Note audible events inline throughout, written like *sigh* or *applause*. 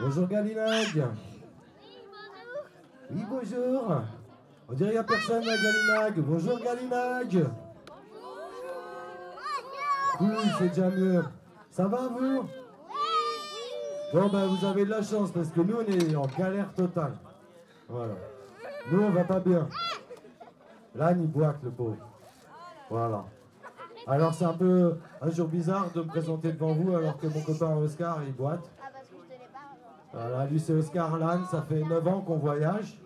Bonjour Galinag. Oui, bonjour. On dirait qu'il n'y a personne à Galinag. Bonjour Galinag. Cool, c'est déjà mieux. Ça va vous? Bon ben vous avez de la chance parce que nous on est en galère totale. Voilà. Nous on va pas bien. Là il boite le pauvre. Voilà. Alors c'est un peu un jour bizarre de me présenter devant vous alors que mon copain Oscar il boite. Voilà, lui c'est Oscar Lannes, ça fait 9 ans qu'on voyage.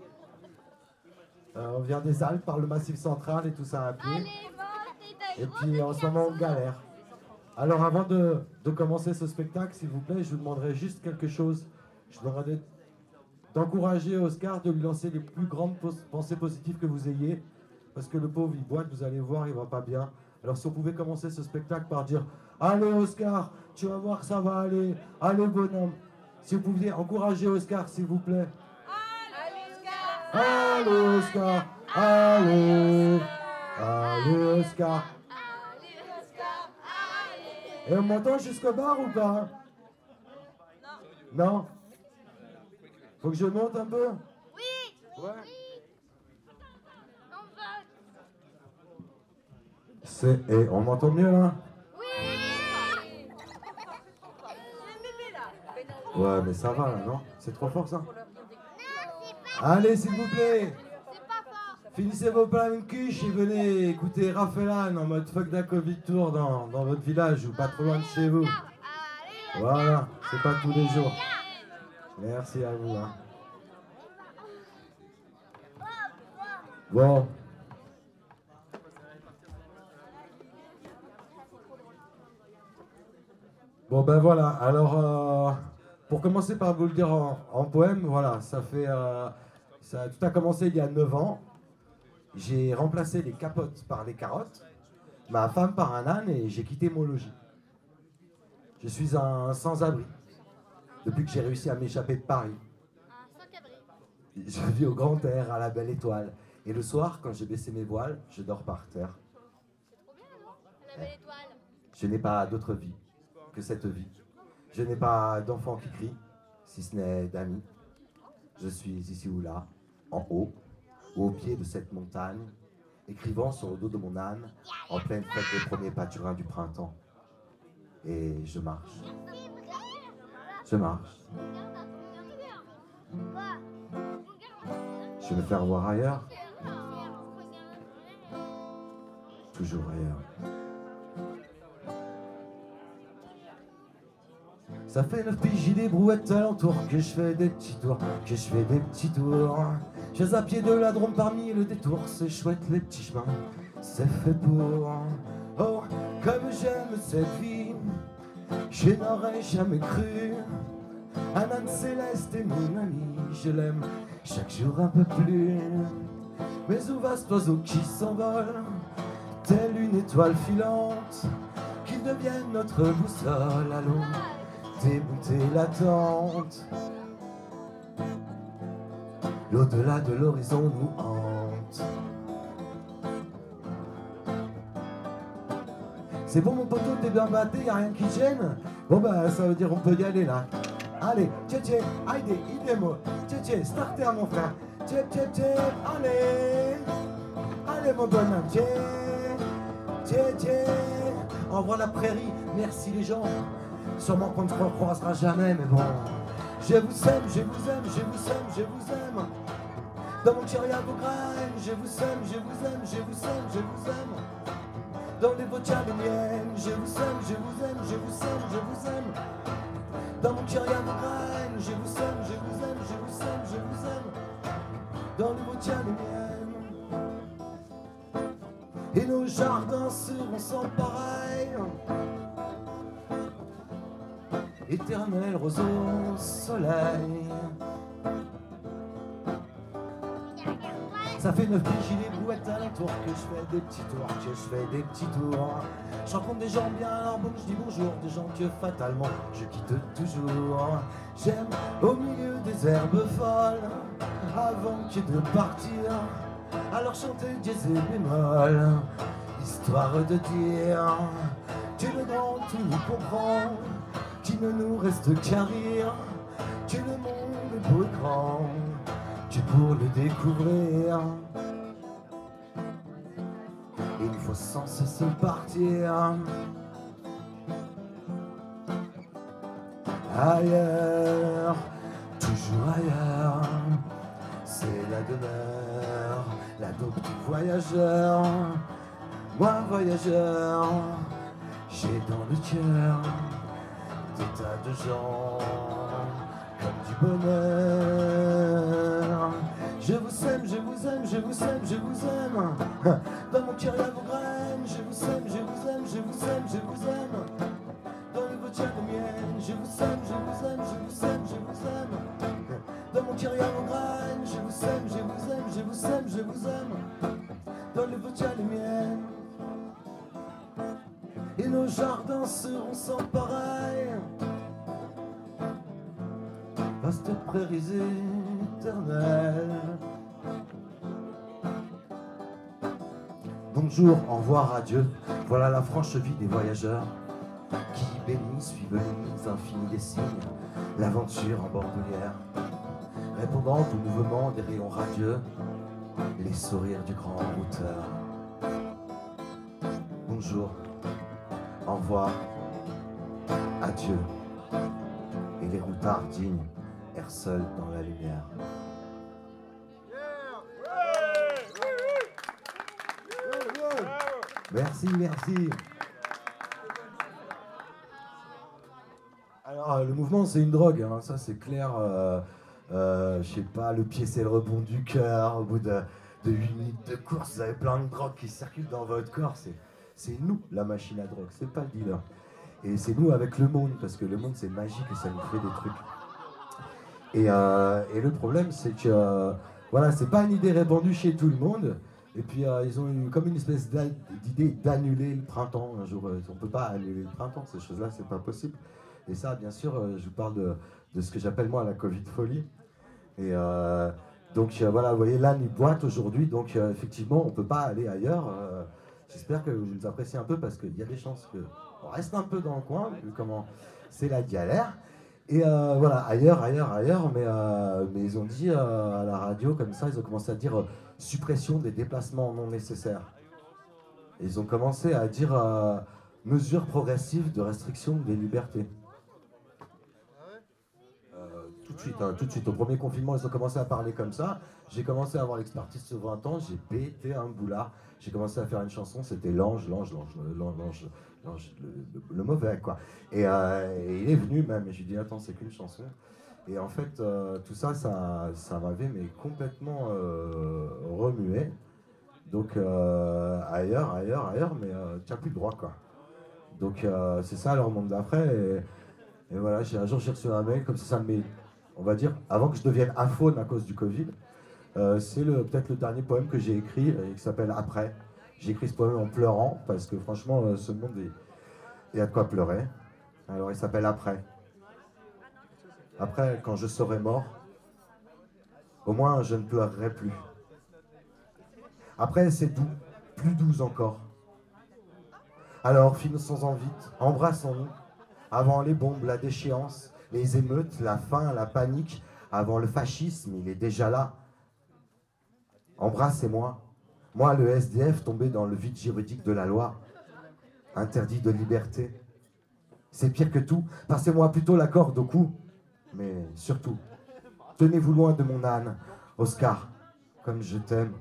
Euh, on vient des Alpes par le Massif central et tout ça à pied. Et puis en ce moment on galère. Alors avant de, commencer ce spectacle, s'il vous plaît, je vous demanderai juste quelque chose. Je demanderai d'encourager Oscar de lui lancer les plus grandes pensées positives que vous ayez. Parce que le pauvre, il boite, vous allez voir, il va pas bien. Alors si on pouvait commencer ce spectacle par dire Allez Oscar, tu vas voir, ça va aller. Allez bonhomme. Si vous pouviez encourager Oscar, s'il vous plaît. Allez Oscar. Allez. Allez Oscar. Et on m'entend jusqu'au bar ou pas Non. Non? Faut que je monte un peu? Oui Ouais. C'est... Et on m'entend mieux là? Ouais, mais ça va là, non? C'est trop fort ça? Allez, s'il vous plaît Finissez vos plans de cuche et venez écouter Raphaël en mode fuck da Covid tour dans, dans votre village ou pas trop loin de chez vous. Voilà, c'est pas tous les jours. Merci à vous. Hein. Bon. Bon ben voilà, alors euh, pour commencer par vous le dire en, poème, voilà, ça fait... Euh, ça, tout a commencé il y a 9 ans. J'ai remplacé les capotes par les carottes, ma femme par un âne et j'ai quitté mon logis. Je suis un sans-abri depuis que j'ai réussi à m'échapper de Paris. Je vis au grand air, à la belle étoile. Et le soir, quand j'ai baissé mes voiles, je dors par terre. Je n'ai pas d'autre vie que cette vie. Je n'ai pas d'enfant qui crie, si ce n'est d'amis. Je suis ici ou là, en haut, ou au pied de cette montagne, écrivant sur le dos de mon âne, en pleine fête des premiers pâturins du printemps. Et je marche. Je marche. Je vais me faire voir ailleurs. Toujours ailleurs. Ça fait neuf piges, j'ai des brouettes alentour, que je fais des petits tours, que je fais des petits tours. Je à pied de la parmi le détour, c'est chouette les petits chemins, c'est fait pour. Oh, comme j'aime cette vie, je n'aurais jamais cru. Âne céleste est mon ami, je l'aime chaque jour un peu plus. Mais où va cet oiseau qui s'envole, telle une étoile filante, qu'il devienne notre boussole, allons débouter l'attente. L'au-delà de l'horizon nous hante. C'est bon mon poteau, t'es bien batté, y'a rien qui gêne Bon bah ça veut dire on peut y aller là. Allez, tché tché, aïe, idemo, tché tché, starter mon frère. Tché tché tché, allez, allez mon bonhomme, tché, tché tché. Envoie la prairie, merci les gens. Sûrement qu'on ne se recroisera jamais, mais bon. Je vous aime, je vous aime, je vous aime, je vous aime. Dans mon chéri à vos graines, je vous aime, je vous aime, je vous aime, je vous aime. Dans les vôtres les miennes, je vous aime, je vous aime, je vous aime, je vous aime. Dans mon chéri à vos graines, je vous aime, je vous aime, je vous aime, je vous aime. Dans les vôtres les miennes. Et nos jardins seront sans pareil éternel roseau soleil. Ça fait neuf piges, j'ai des brouettes à tour que je fais des petits tours, que je fais des petits tours. Je rencontre des gens bien, alors bon, je dis bonjour, des gens que fatalement je quitte toujours. J'aime au milieu des herbes folles, avant que de partir, alors chanter dièse et bémol, histoire de dire, tu le grand, comprends qu'il ne nous reste qu'à rire, Que le monde est beau et grand, que pour le découvrir, il faut sans cesse partir. Ailleurs, toujours ailleurs, c'est la demeure, la dope du voyageur. Moi, voyageur, j'ai dans le cœur des tas de gens comme du bonheur. Je vous aime, je vous aime, je vous aime, je vous aime. Dans mon cœur, il y vos graines. Je vous aime, je vous aime, je vous aime, je vous aime. Dans le vôtre, il y a les miennes. Je vous aime, je vous aime, je vous aime, je vous aime. Dans mon cœur, il y vos graines. Je vous aime, je vous aime, je vous aime, je vous aime. Dans le vôtre, il y a les miennes. Et nos jardins seront sans pareil. Prairies éternelles. Bonjour, au revoir, adieu. Voilà la franche vie des voyageurs qui bénissent, suivent les lignes infinies des signes, l'aventure en bordelière. Répondant au mouvement des rayons radieux, les sourires du grand routeur. Bonjour, au revoir, adieu. Et les routards dignes seuls dans la lumière. Merci, merci. Alors, euh, le mouvement, c'est une drogue, hein, ça c'est clair. Euh, euh, je sais pas, le pied, c'est le rebond du cœur. Au bout de, de 8 minutes de course, vous avez plein de drogues qui circulent dans votre corps. C'est nous, la machine à drogue, c'est pas le dealer. Et c'est nous avec le monde, parce que le monde, c'est magique et ça nous fait des trucs. Et, euh, et le problème, c'est que, euh, voilà, c'est pas une idée répandue chez tout le monde. Et puis, euh, ils ont eu comme une espèce d'idée d'annuler le printemps un jour. Euh, On peut pas annuler le printemps, ces choses-là, c'est pas possible. Et ça, bien sûr, je vous parle de, ce que j'appelle moi la Covid folie. Et donc, voilà, vous voyez, là, il boîte aujourd'hui. Donc, effectivement, on peut pas aller ailleurs. J'espère que vous nous appréciez un peu parce qu'il y a des chances qu'on reste un peu dans le coin, vu comment c'est la galère. Et euh, voilà, ailleurs, ailleurs, ailleurs, mais, euh, mais ils ont dit euh, à la radio, comme ça, ils ont commencé à dire suppression des déplacements non nécessaires. Ils ont commencé à dire mesures progressives de restriction des libertés. Tout de suite, hein, tout de suite, au premier confinement, ils ont commencé à parler comme ça. J'ai commencé à avoir l'expertise sur 20 ans, j'ai pété un boulard. J'ai commencé à faire une chanson, c'était l'ange, l'ange, l'ange, l'ange, le, mauvais, quoi. Et, euh, et il est venu même, et j'ai dit, attends, c'est qu'une chanson. Et en fait, euh, tout ça, ça, ça m'avait mais complètement euh, remué. Donc, ailleurs, ailleurs, ailleurs, mais tu n'as plus le droit, quoi. Donc, c'est ça leur monde d'après. Et, voilà, un jour, j'ai reçu un mail, comme ça, ça me met, on va dire, avant que je devienne aphone à cause du Covid. c'est peut-être le dernier poème que j'ai écrit, et qui s'appelle Après. J'ai écrit ce poème en pleurant, parce que franchement, euh, ce monde, il y a de quoi pleurer. Alors, il s'appelle Après. Après, quand je serai mort, au moins je ne pleurerai plus. Après, c'est doux, plus doux encore. Alors, finissons-en vite, embrassons-nous, avant les bombes, la déchéance, les émeutes, la faim, la panique, avant le fascisme, il est déjà là. Embrassez-moi, moi le SDF tombé dans le vide juridique de la loi, interdit de liberté. C'est pire que tout, passez-moi plutôt la corde au cou. Mais surtout, tenez-vous loin de mon âne, Oscar, comme je t'aime.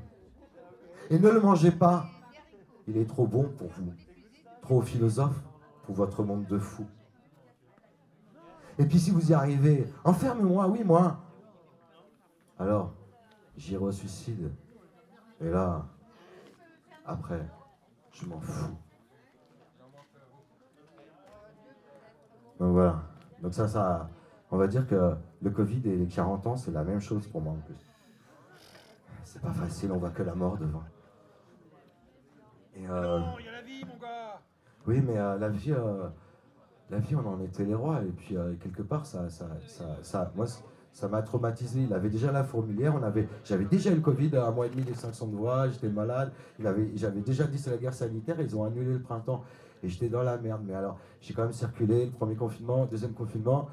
Et ne le mangez pas, il est trop bon pour vous, trop philosophe pour votre monde de fous. Et puis si vous y arrivez, enferme-moi, oui, moi. Alors, j'irai au suicide. Et là, après, je m'en fous. Donc voilà. Donc ça, ça, on va dire que le Covid et les 40 ans, c'est la même chose pour moi en plus. C'est pas facile, on voit que la mort devant. Et euh, Non, il y a la vie, mon gars oui, mais euh, la vie, euh, la vie, on en était les rois. Et puis quelque part, ça, ça, ça, ça- moi, ça m'a traumatisé. Il avait déjà la fourmilière. On avait, j'avais déjà eu le Covid, un mois et demi, les 500 de voix. J'étais malade. Il avait, j'avais déjà dit c'est la guerre sanitaire. Ils ont annulé le printemps et j'étais dans la merde. Mais alors, j'ai quand même circulé. Le premier confinement, deuxième confinement.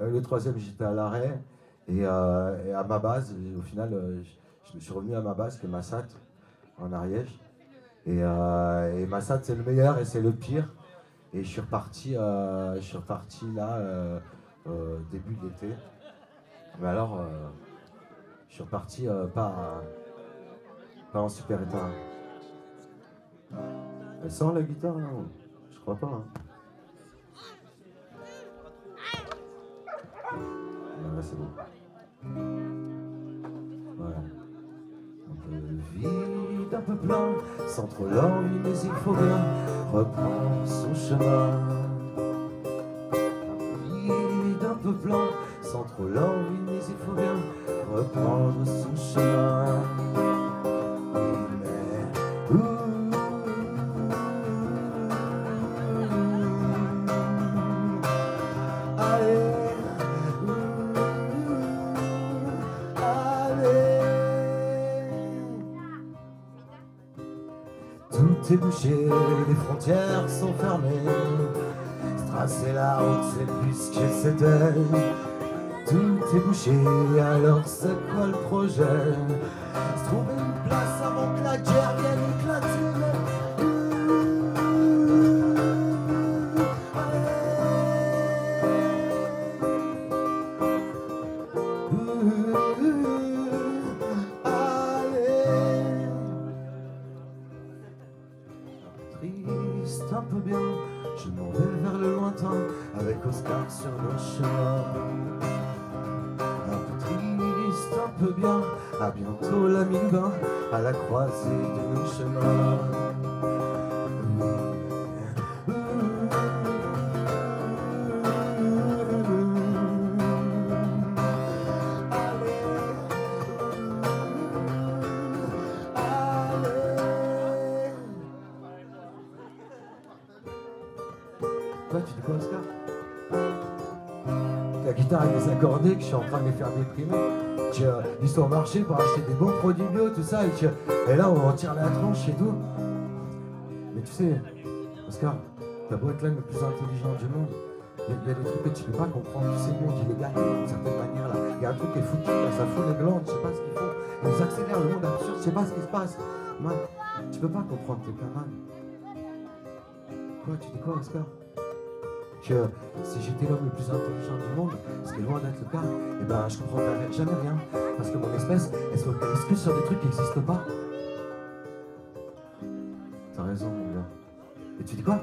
Euh, le troisième, j'étais à l'arrêt. Et, euh, à ma base, au final, euh, je, me suis revenu à ma base, qui est Massat, en Ariège. Et, Massat, c'est le meilleur et c'est le pire. Et je suis reparti, je suis reparti là, début de l'été. Mais alors, euh, je suis reparti euh, pas, en super état. Elle sent la guitare là Je crois pas. Hein. Ouais, c'est bon. Voilà. Un peu vide, un peu plein, sans trop l'envie, mais il faut bien reprendre son chemin. Trop l'envie, mais il faut bien reprendre son chemin. Mais, ouh, allez, ouh, allez. Tout est bouché, les frontières sont fermées. Tracer la route, c'est plus que c'était. Alors c'est quoi le projet? Se trouver une place avant que la guerre vienne suis en train de les faire déprimer. Tu, euh, ils au marché pour acheter des bons produits bio, tout ça, et, tu- et là, on en tire la tronche et tout. Mais tu sais, Oscar, t'as beau être l'homme le plus intelligent du monde, il y, a- il y a des trucs que tu peux pas comprendre. Tu sais, le monde, il est gâté d'une certaine manière, là. Il y a un truc qui est foutu, là, ça fout les glandes, je sais pas ce qu'ils font. Ils accélèrent le monde absurde, je sais pas ce qui se passe. Tu peux pas comprendre, t'es plein man. Quoi, tu dis quoi, Oscar? Que si j'étais l'homme le plus intelligent du monde, ce qui est loin d'être le cas, eh ben je comprendrais jamais rien. Parce que mon espèce, elle se focalise que sur des trucs qui n'existent pas. T'as raison, mon gars. Et tu dis quoi?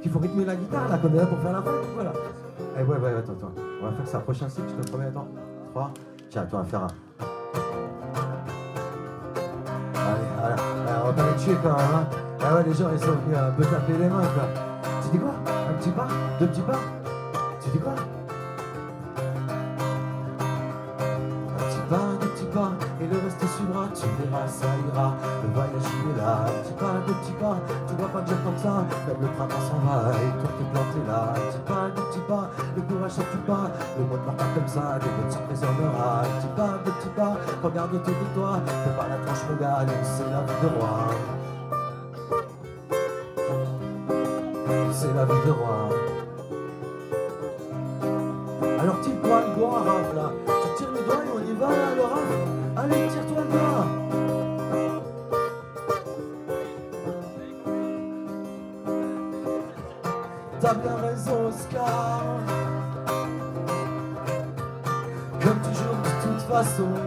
Qu'il faut rythmer la guitare là, qu'on est là pour faire la fête ou quoi là Eh ouais, ouais, attends, attends. On va faire ça. Prochain cycle, je te promets, attends. 3. Tiens, attends, on va faire un. Allez, voilà. Allez, on va pas les tuer quand même, hein. Ah ouais, les gens, ils sont venus un peu taper les mains, quoi. Tu dis quoi? Petit pas Deux petits pas. Tu dis quoi? Un petit pas, deux petits pas, et le reste suivra, tu verras, ça ira, le voyage il est là, un petit pas, deux petits pas, tu dois pas dire comme ça, même le printemps s'en va, et toi t'es planté là, un petit pas, deux petits pas, le courage ça tue pas, le monde part pas comme ça, des bonnes surprises en aura, un petit pas, deux petits pas, regarde autour de toi, fais pas la tranche nous, c'est la vie de roi. C'est la vie de roi. Alors tire-toi le doigt, Raph, là. Tu tires le doigt et on y va, là, le. Allez, tire-toi le doigt. T'as bien raison, Oscar. Comme toujours, de toute façon.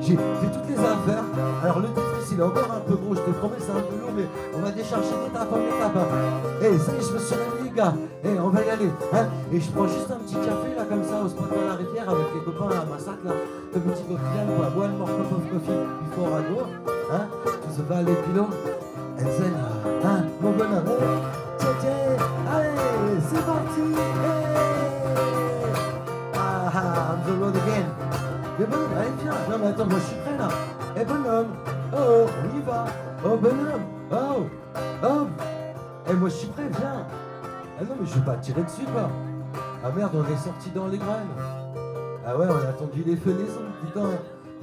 J'ai fait toutes les affaires. Alors le Tetris, il est encore un peu gros, je te promets, c'est un peu lourd, mais on va décharger d'étape en étape. hein. Eh, ça y est, je me suis réveillé, gars. Eh, on va y aller. Hein Et je prends juste un petit café, là, comme ça, au spot de la rivière, avec les copains à Massac, là. Le petit coquillage, quoi. One more cup of coffee before I go. Hein To the Ah non, mais je vais pas tirer dessus, quoi. Ah merde, on est sorti dans les graines. Ah ouais, on a attendu les fenaisons, putain.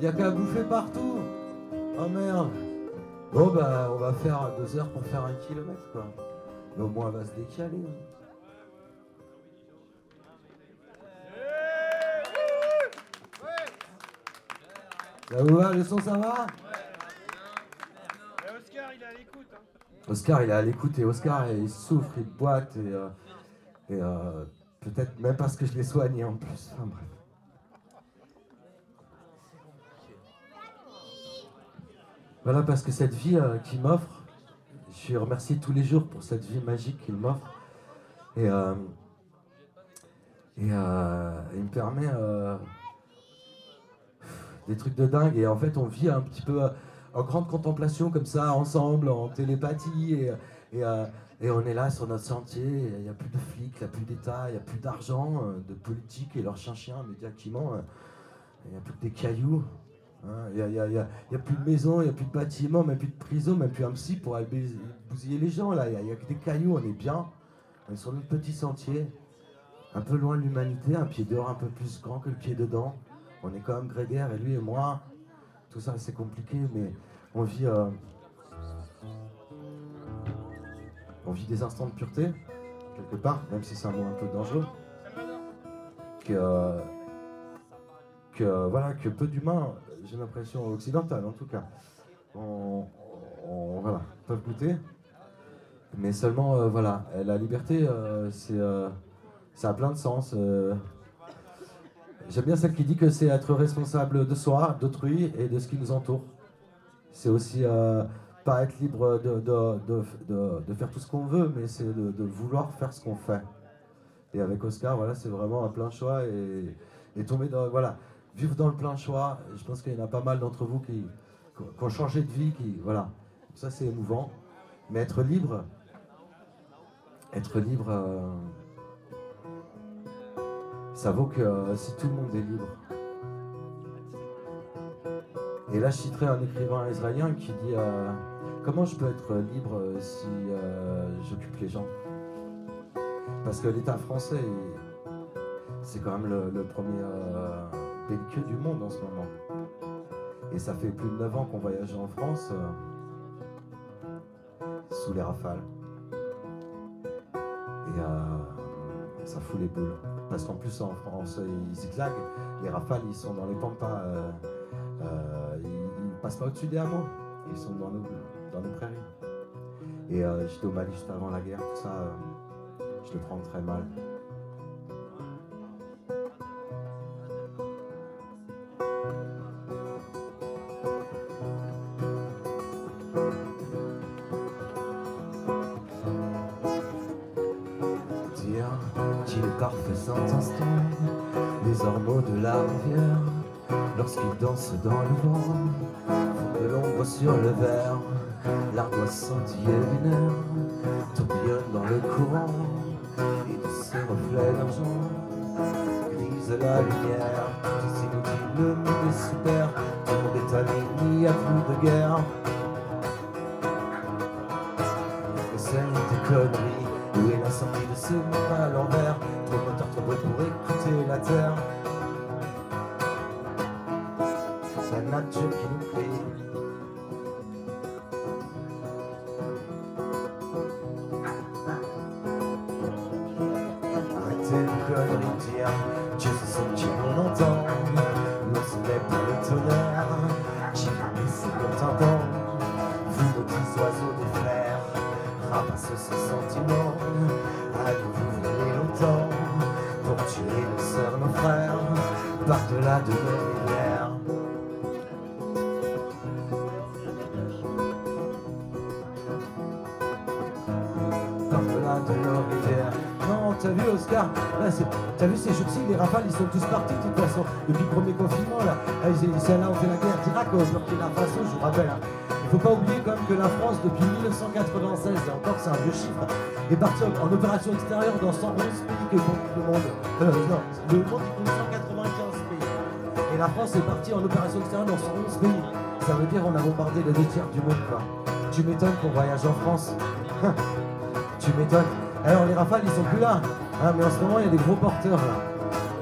Y a qu'à bouffer partout. Oh merde. Bon, bah, on va faire deux heures pour faire un kilomètre, quoi. Mais au moins, on va se décaler. Ça vous va, le son, ça va? Et Oscar, il est à l'écoute. Hein. Oscar, il est à l'écoute et Oscar, il souffre, il boite et, euh, et, euh, peut-être même parce que je l'ai soigné en plus. Enfin, bref. Voilà, parce que cette vie euh, qu'il m'offre, je suis remercié tous les jours pour cette vie magique qu'il m'offre. Et, euh, et euh, il me permet des trucs de dingue. Et en fait, on vit un petit peu en grande contemplation comme ça, ensemble, en télépathie. Et, euh, et on est là sur notre sentier. Il n'y a plus de flics, il n'y a plus d'État, il n'y a plus d'argent, euh, de politique et leurs chiens-chiens, médiatiquement. euh, Il n'y a plus que des cailloux. hein. Il n'y a, a- a- plus de maison, il n'y a plus de bâtiment, même plus de prison, même plus un psy pour aller bousiller les gens. là. Il n'y a que des cailloux, on est bien. On est sur notre petit sentier, un peu loin de l'humanité, un pied dehors un peu plus grand que le pied dedans. On est quand même grégaire et lui et moi, tout ça c'est compliqué, mais on vit, euh, on vit des instants de pureté, quelque part, même si c'est un mot un peu dangereux. Que, que voilà, que peu d'humains, j'ai l'impression occidentale en tout cas, on, on- voilà, peuvent goûter. Mais seulement, euh, voilà, la liberté, euh, c'est, ça a plein de sens. J'aime bien celle qui dit que c'est être responsable de soi, d'autrui et de ce qui nous entoure. C'est aussi euh, pas être libre de, de, de, de- faire tout ce qu'on veut, mais c'est de, vouloir faire ce qu'on fait. Et avec Oscar, voilà, c'est vraiment un plein choix et, et tomber dans, voilà, vivre dans le plein choix. Je pense qu'il y en a pas mal d'entre vous qui, qui ont changé de vie, qui, voilà, ça c'est émouvant. Mais être libre, être libre, euh, ça vaut que euh, si tout le monde est libre. Et là, je citerai un écrivain israélien qui dit euh, Comment je peux être libre euh, si j'occupe les gens? Parce que l'État français, c'est quand même le, premier belliqueux du monde en ce moment. Et ça fait plus de 9 ans qu'on voyage en France sous les rafales. Et ça fout les boules. Parce qu'en plus, en France, ils zigzaguent. Les rafales, ils sont dans les pampas. euh, euh, ils, passent pas au-dessus des hameaux. Ils sont dans nos, dans nos prairies. Et euh, j'étais au Mali juste avant la guerre, tout ça, je le prends très mal. La rivière, lorsqu'il danse dans le vent, de l'ombre sur le verre, l'ardoise scintille lunaire, tourbillonne dans le courant, et de ses reflets d'argent, grise la lumière, tout ici nous le monde est super, tout le monde est ami, n'y a plus de guerre. Sont tous partis de toute façon. Depuis le premier confinement, là, Ah, ils- c'est là on fait la guerre d'Irak au Burkina Faso, je vous rappelle. hein. Il faut pas oublier quand même que la France, depuis 1996, et encore c'est un vieux chiffre, est partie en, opération extérieure dans 111 pays que compte le monde. Euh, non, le monde compte 195 pays. Et la France est partie en opération extérieure dans 111 pays. Ça veut dire on a bombardé les deux tiers du monde, quoi. Tu m'étonnes qu'on voyage en France. *laughs* tu m'étonnes. Alors les rafales, ils sont plus là. Hein, mais en ce moment, il y a des gros porteurs là.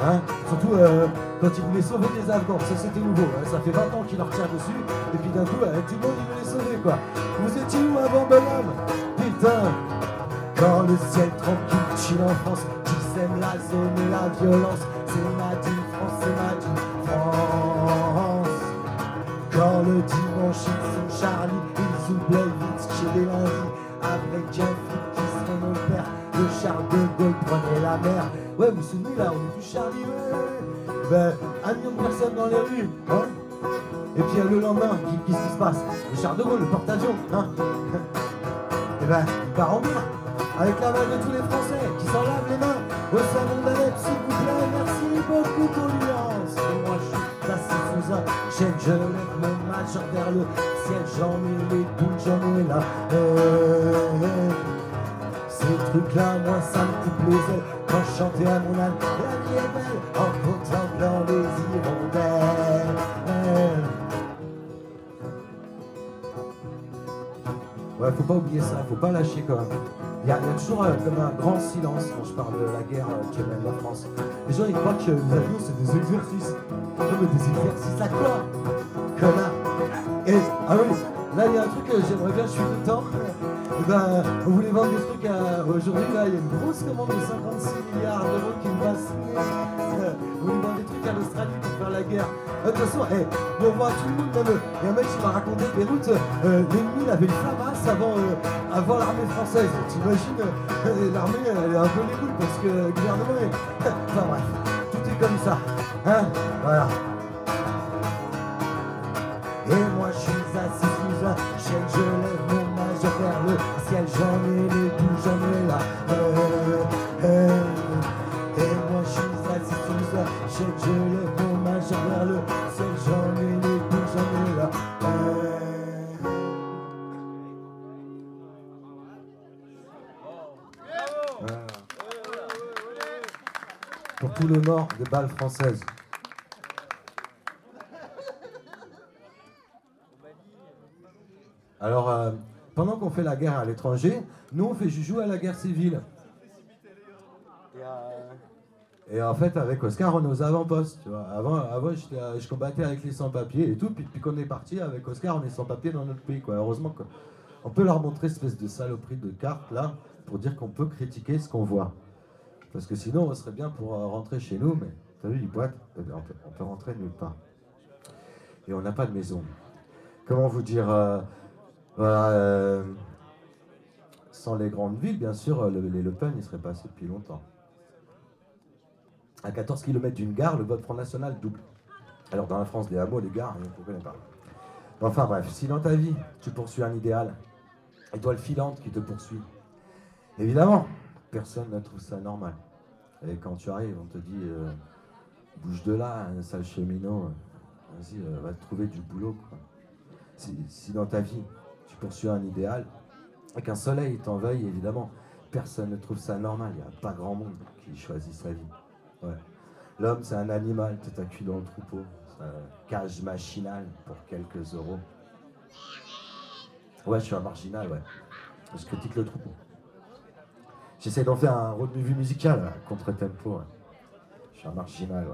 Hein Surtout euh, quand ils voulaient sauver des Afghans, ça c'était nouveau. hein. Ça fait 20 ans qu'ils leur tirent dessus. Et puis d'un coup, euh, tout le monde il veut les sauver quoi. Vous étiez où avant bonhomme? Putain Quand le ciel tranquille chill en France, qui sème la zone et la violence. Charlie, Ben, un million de personnes dans les rues, hein. Et puis le lendemain, qu'est-ce qui se passe Le Charles de Gaulle, le porte-avions, hein. Et ben, il part en guerre Avec la main de tous les Français qui s'en lavent les mains Au savon d'Alep, s'il vous plaît, merci beaucoup condoléances Et moi je suis assis sous un chêne, je lève mon majeur vers le ciel, j'en ai les boules, j'en ai là. Euh, ces trucs-là, moi ça me ailes quand je à mon âne. La vie est belle en contemplant les hirondelles. Ouais, faut pas oublier ça, faut pas lâcher quand même. Il y, a il y a toujours euh, comme un grand silence quand je parle de la guerre euh, qui mène la France. Les gens ils croient que les avions c'est des exercices. Non mais des exercices à quoi? Connard Et, ah oui, là il y a un truc que j'aimerais bien, je suis content. Et ben, on voulait vendre des trucs à... Aujourd'hui là, il y a une grosse commande de 56 milliards d'euros qui me. Euh, On voulait vendre des trucs à l'Australie pour faire la guerre. Euh, De toute façon, hey, on voit tout le monde, même, il y a un mec qui m'a raconté Beyrouth, euh, l'ennemi avait le Hamas avant, euh, avant l'armée française. T'imagines, euh, l'armée elle est un peu les parce que le gouvernement est... *laughs* Enfin bref, tout est comme ça. Hein Voilà. Les morts des balles françaises. Alors, euh, pendant qu'on fait la guerre à l'étranger, nous on fait joujou à la guerre civile. Et, euh, en fait, avec Oscar, on est aux avant-postes. Avant, avant euh, je combattais avec les sans-papiers et tout. Puis, puis qu'on est parti avec Oscar, on est sans-papiers dans notre pays. Quoi. Heureusement qu'on peut leur montrer cette espèce de saloperie de carte là pour dire qu'on peut critiquer ce qu'on voit. Parce que sinon, on serait bien pour euh, rentrer chez nous, mais t'as vu, les boîtes, eh bien, on peut, rentrer nulle part. Et on n'a pas de maison. Comment vous dire euh, euh, sans les grandes villes, bien sûr, le- les Le Pen, ils seraient passés depuis longtemps. À 14 km d'une gare, le vote Front National double. Alors dans la France, des hameaux, les gares, on ne connaît pas. Enfin bref, si dans ta vie, tu poursuis un idéal, et toi le filante qui te poursuit, évidemment, personne ne trouve ça normal. Et quand tu arrives, on te dit, euh, bouge de là, un sale cheminot, vas-y, euh, va trouver du boulot. Si, dans ta vie, tu poursuis un idéal, et qu'un soleil t'en veuille, évidemment, personne ne trouve ça normal. Il n'y a pas grand monde qui choisit sa vie. L'homme, c'est un animal, tout à dans le troupeau. Cage machinal pour quelques euros. Ouais, je suis un marginal, ouais. Je critique le troupeau. J'essaie d'en faire un road movie musical, là, contre tempo. ouais. Je suis un marginal, ouais.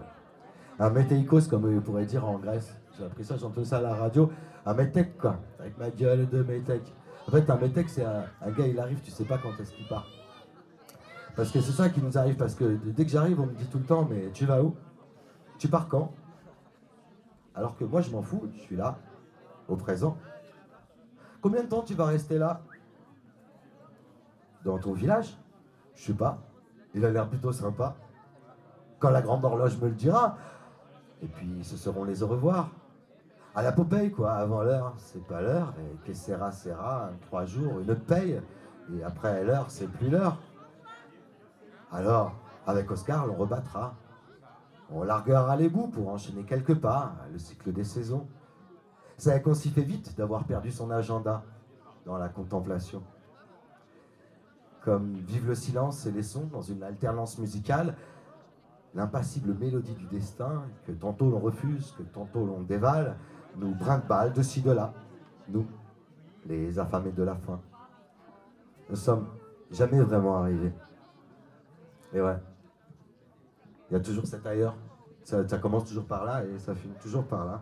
Un météikos, comme on pourrait dire en Grèce. J'ai appris ça, j'entends ça à la radio. Un métèque, quoi. Avec ma gueule de métèque. En fait, un métèque, c'est un, un gars, il arrive, tu sais pas quand est-ce qu'il part. Parce que c'est ça qui nous arrive, parce que dès que j'arrive, on me dit tout le temps, mais tu vas où? Tu pars quand? Alors que moi, je m'en fous, je suis là, au présent. Combien de temps tu vas rester là? Dans ton village? Je sais pas. Il a l'air plutôt sympa. Quand la grande horloge me le dira. Et puis ce seront les au revoir. À la Popeye, quoi, avant l'heure, c'est pas l'heure. Et que sera, sera, trois jours, une paye. Et après l'heure, c'est plus l'heure. Alors, avec Oscar, on rebattra. On larguera les bouts pour enchaîner quelques pas, le cycle des saisons. C'est qu'on s'y fait vite d'avoir perdu son agenda dans la contemplation. Comme Vive le silence et les sons dans une alternance musicale, l'impassible mélodie du destin, que tantôt l'on refuse, que tantôt l'on dévale, nous brinque-balle de ci, de là, nous, les affamés de la faim. Nous sommes jamais vraiment arrivés. Et ouais, il y a toujours cet ailleurs. Ça, commence toujours par là et ça finit toujours par là.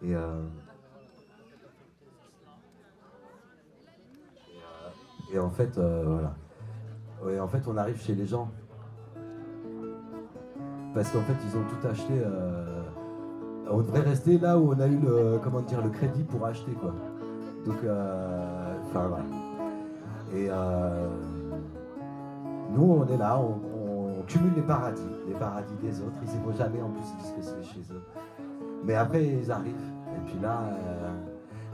Et, euh, et, en fait, euh, voilà. Et en fait, on arrive chez les gens. Parce qu'en fait, ils ont tout acheté. Euh, on devrait rester là où on a eu le, comment dire, le crédit pour acheter, quoi. Donc, enfin, voilà. Et nous, on est là, on, cumule les paradis, les paradis des autres. Ils ne vont jamais en plus, ils disent que c'est chez eux. Mais après, ils arrivent. Et puis là, euh,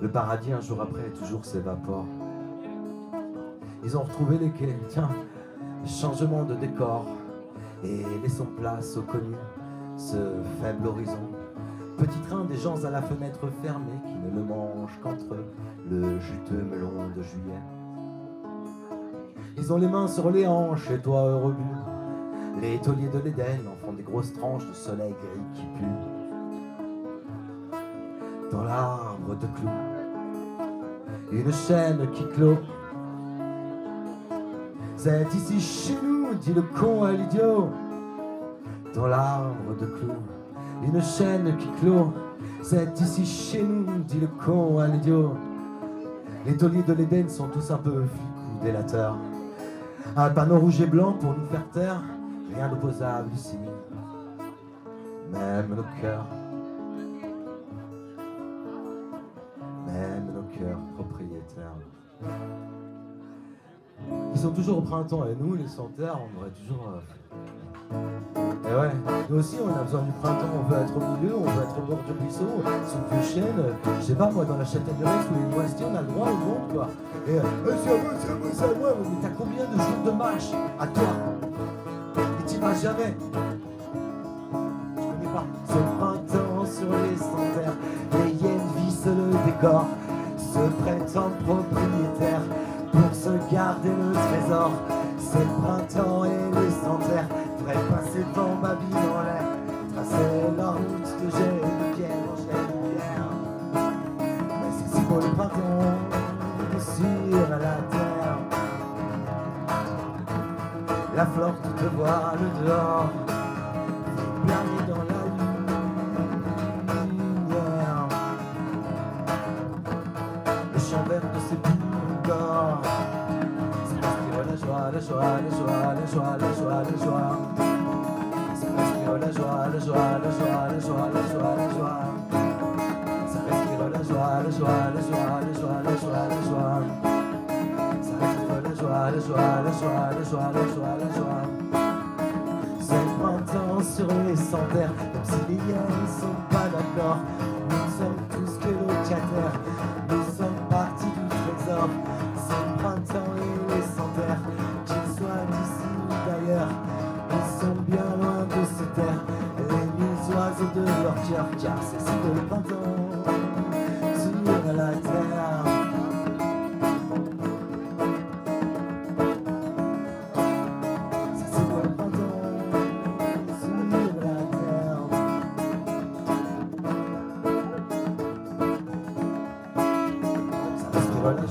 le paradis, un jour après, toujours s'évapore. Ils ont retrouvé les quais. Tiens, changement de décor. Et laissons place au connu, ce faible horizon. Petit train des gens à la fenêtre fermée qui ne le mangent qu'entre le juteux melon de juillet. Ils ont les mains sur les hanches et toi heureux Les tauliers de l'Éden en font des grosses tranches de soleil gris qui puent. Dans l'arbre de clous, une chaîne qui clôt. C'est ici chez nous, dit le con à l'idiot. Dans l'arbre de clous, une chaîne qui clôt. C'est ici chez nous, dit le con à l'idiot. Les tauliers de l'Éden sont tous un peu délateurs. Un panneau rouge et blanc pour nous faire taire, rien d'opposable ici. Même nos cœurs, Ils sont toujours au printemps et nous, les terre, on devrait toujours. Euh, et ouais, nous aussi on a besoin du printemps, on veut être au milieu, on veut être au bord du ruisseau, sous le chêne, je sais pas moi, dans la châtaigneraie, sous les moistiers, on a le droit au monde quoi. Et euh, c'est à moi, c'est à moi, c'est à moi. Mais t'as combien de jours de marche à toi? Et t'y vas jamais. Je connais pas. Ce printemps sur les sentaires, les hyènes vissent le décor, se prétendent propriétaires pour se garder le trésor. C'est le printemps et les sentaires devraient passer devant ma vie dans l'air, tracer leur route que j'ai une pierre, j'ai pierre. Mais c'est si beau le printemps sur la terre. La flore te voile dehors, la joie, la joie, la joie, la joie, la joie. C'est respire la joie, la joie, la joie, la joie, la joie, la joie. Ça respire la joie, la joie, la joie, la joie, la joie, la joie. Ça respire la joie, la joie, la joie, la joie, la joie, la joie. C'est le printemps sur les sentaires, même si les hyènes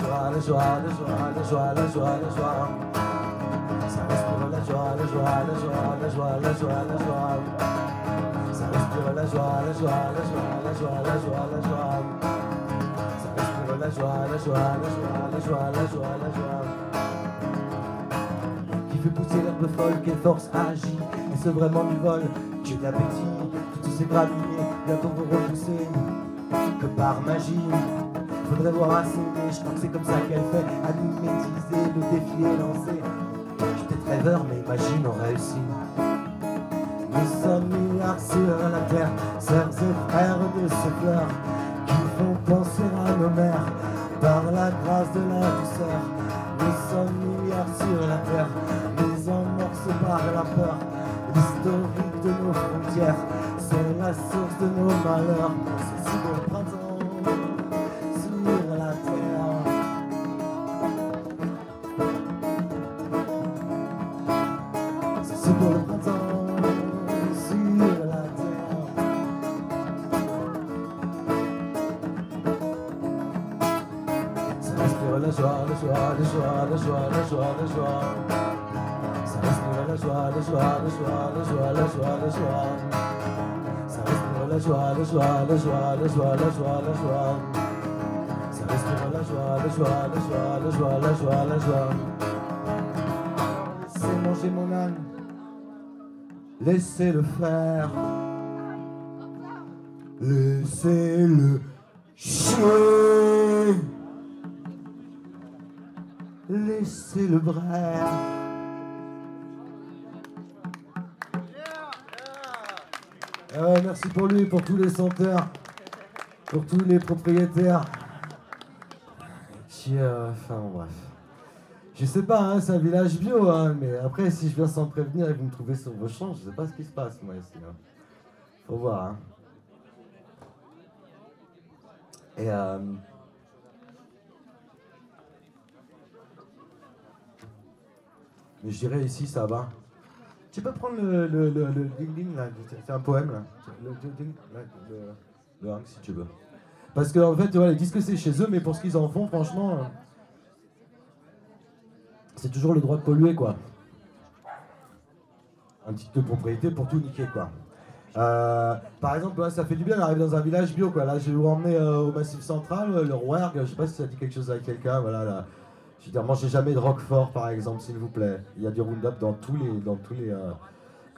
joie, la joie, la joie, la joie, la joie, la joie. Ça respire la joie, la joie, la joie, la joie, la joie, la joie. Ça respire la joie, la joie, la joie, la joie, la joie, la joie. Ça respire la joie, la joie, la joie, la joie, la joie, la joie. Qui fait pousser l'herbe folle, quelle force agit, et c'est vraiment du vol. Dieu d'appétit, toutes ces graminées, bientôt vont repousser, que par magie. Faudrait voir mais je crois c'est comme ça qu'elle fait, à nous métiser, le défi est lancé. Je suis peut-être mais imagine on réussit. Nous sommes milliards sur la terre, sœurs et frères de ce fleurs qui font penser à nos mères par la grâce de la douceur. Nous sommes milliards sur la terre, mais en par la peur. L'historique de nos frontières, c'est la source de nos malheurs. La joie, la joie, la joie, la joie. Ça respire la joie, la joie, la joie, la joie, la joie, la joie. Ça respire la joie, la joie, la joie, la joie, la joie, la joie. Laissez manger mon âne, laissez-le faire. Laissez-le chier. Laissez-le braire. Ah merci pour lui, pour tous les senteurs, pour tous les propriétaires. Euh, bref. Je sais pas, hein, c'est un village bio, hein, mais après, si je viens sans prévenir et que vous me trouvez sur vos champs, je sais pas ce qui se passe, moi, ici. hein. Faut voir, hein. Et euh, Mais je dirais ici, ça va. Tu peux prendre le, le, le, ding ding là, c'est un poème là. Le, ding, là, le, hang, si tu veux. Parce qu'en fait, voilà, ils disent que c'est chez eux, mais pour ce qu'ils en font, franchement, euh, c'est toujours le droit de polluer quoi. Un titre de propriété pour tout niquer quoi. Euh, par exemple, ouais, ça fait du bien d'arriver dans un village bio quoi. Là, je vais vous emmener euh, au Massif Central, le Rouergue. Je sais pas si ça dit quelque chose à quelqu'un. Voilà, là. Je veux dire, mangez jamais de Roquefort, par exemple, s'il vous plaît. Il y a du Roundup dans tous les, dans tous les, euh,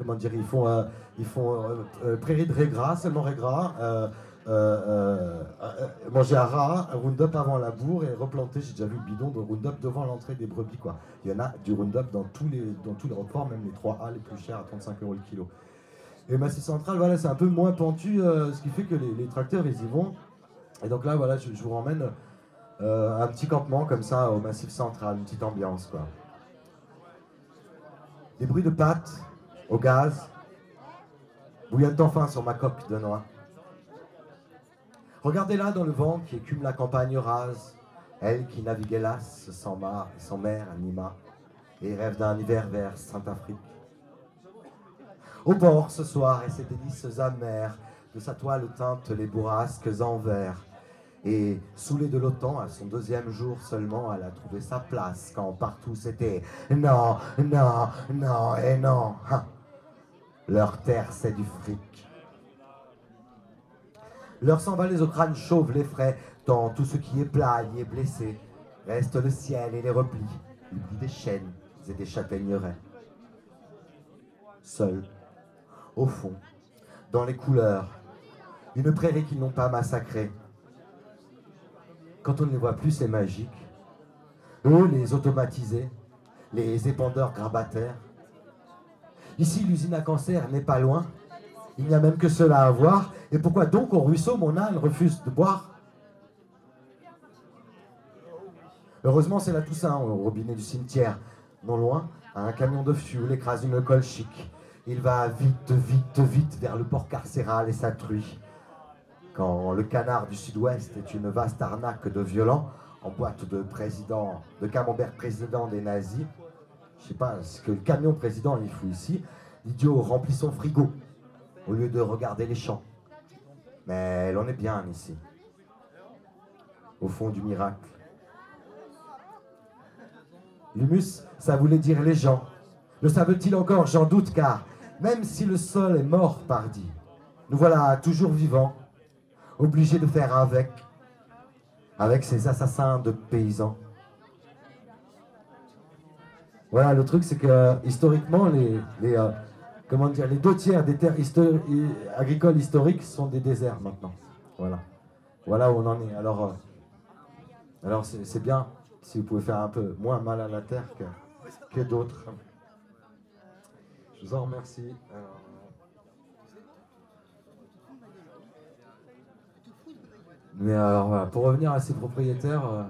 comment dire, ils font, euh, ils font euh, euh, prairie de Régras, seulement Régras. Manger à rat, un Roundup avant la bourre et replanter. J'ai déjà vu le bidon de Roundup devant l'entrée des brebis, quoi. Il y en a du Roundup dans tous les, dans tous les Roqueforts, même les 3A les plus chers à 35 euros le kilo. Et Massif Central, voilà, c'est un peu moins pentu, ce qui fait que les, tracteurs, ils y vont. Et donc là, voilà, je, je vous ramène un petit campement comme ça au Massif Central, une petite ambiance, quoi. Des bruits de pâtes au gaz, bouillonnent enfin sur ma coque de noix. Regardez là dans le vent qui écume la campagne rase, elle qui navigue hélas sans sans mer ni mât, et rêve d'un hiver vers Saint-Afrique. Au bord ce soir et ses délices amères, de sa toile teintent les bourrasques en. Et saoulée de l'OTAN, à son deuxième jour seulement, elle a trouvé sa place quand partout c'était non, non, non et non. Hein. Leur terre, c'est du fric. Leur s'emballer au crâne chauve les frais, tant tout ce qui est plat y blessé. Reste le ciel et les replis, l'oubli des chênes et des châtaigneraies. Seul, au fond, dans les couleurs, une prairie qu'ils n'ont pas massacrée. Quand on ne les voit plus, c'est magique. Eux, les automatisés, les épandeurs grabataires. Ici, l'usine à cancer n'est pas loin. Il n'y a même que cela à voir. Et pourquoi donc au ruisseau, mon âne refuse de boire? Heureusement, c'est la Toussaint, au robinet du cimetière. Non loin, un camion de fuel écrase une colle chic. Il va vite, vite, vite vers le port carcéral et sa truie. Quand le canard du sud-ouest est une vaste arnaque de violents, en boîte de président, de camembert président des nazis, je sais pas ce que le camion président il fout ici, l'idiot remplit son frigo au lieu de regarder les champs. Mais l'on est bien ici, au fond du miracle. L'humus, ça voulait dire les gens. Le savent-ils encore? J'en doute car, même si le sol est mort, pardi, nous voilà toujours vivants, obligés de faire avec, avec ces assassins de paysans. Voilà, le truc c'est que historiquement, les, les, euh, comment dire, les deux tiers des terres agricoles historiques sont des déserts maintenant. Voilà, voilà où on en est. Alors, euh, alors c'est bien si vous pouvez faire un peu moins mal à la terre que, que d'autres. Je vous en remercie. Mais alors voilà, pour revenir à ces propriétaires. euh,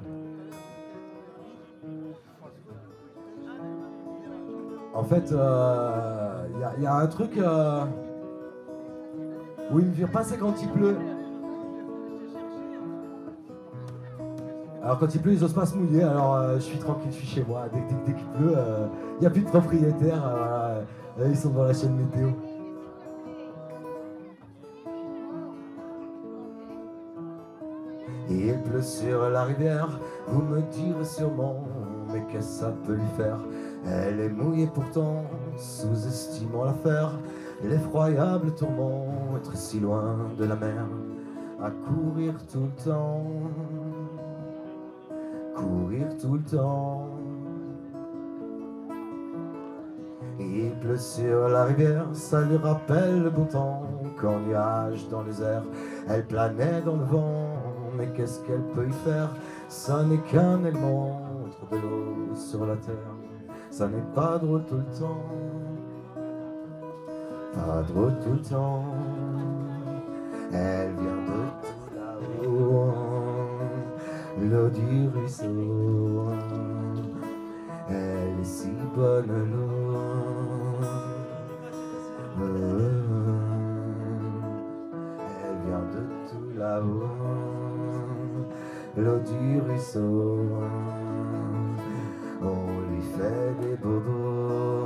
En fait, il y, a un truc euh, où il me vire pas, c'est quand il pleut. Alors quand il pleut, ils osent pas se mouiller, alors euh, je suis tranquille, je suis chez moi. Dès, dès- qu'il pleut, il n'y a plus de propriétaires, euh, euh, ils sont dans la chaîne météo. Il pleut sur la rivière, vous me direz sûrement, mais qu'est-ce que ça peut lui faire? Elle est mouillée pourtant, sous-estimant l'affaire, l'effroyable tourment, être si loin de la mer, à courir tout le temps, courir tout le temps. Il pleut sur la rivière, ça lui rappelle le beau temps, qu'en nuage dans les airs, elle planait dans le vent, mais qu'est-ce qu'elle peut y faire? Ça n'est qu'un élément de l'eau sur la terre, ça n'est pas drôle tout le temps, pas drôle tout le temps. Elle vient de tout là-haut, l'eau du ruisseau. Elle est si bonne l'eau. Elle vient de tout là-haut. L'eau du ruisseau. On lui fait des bobos.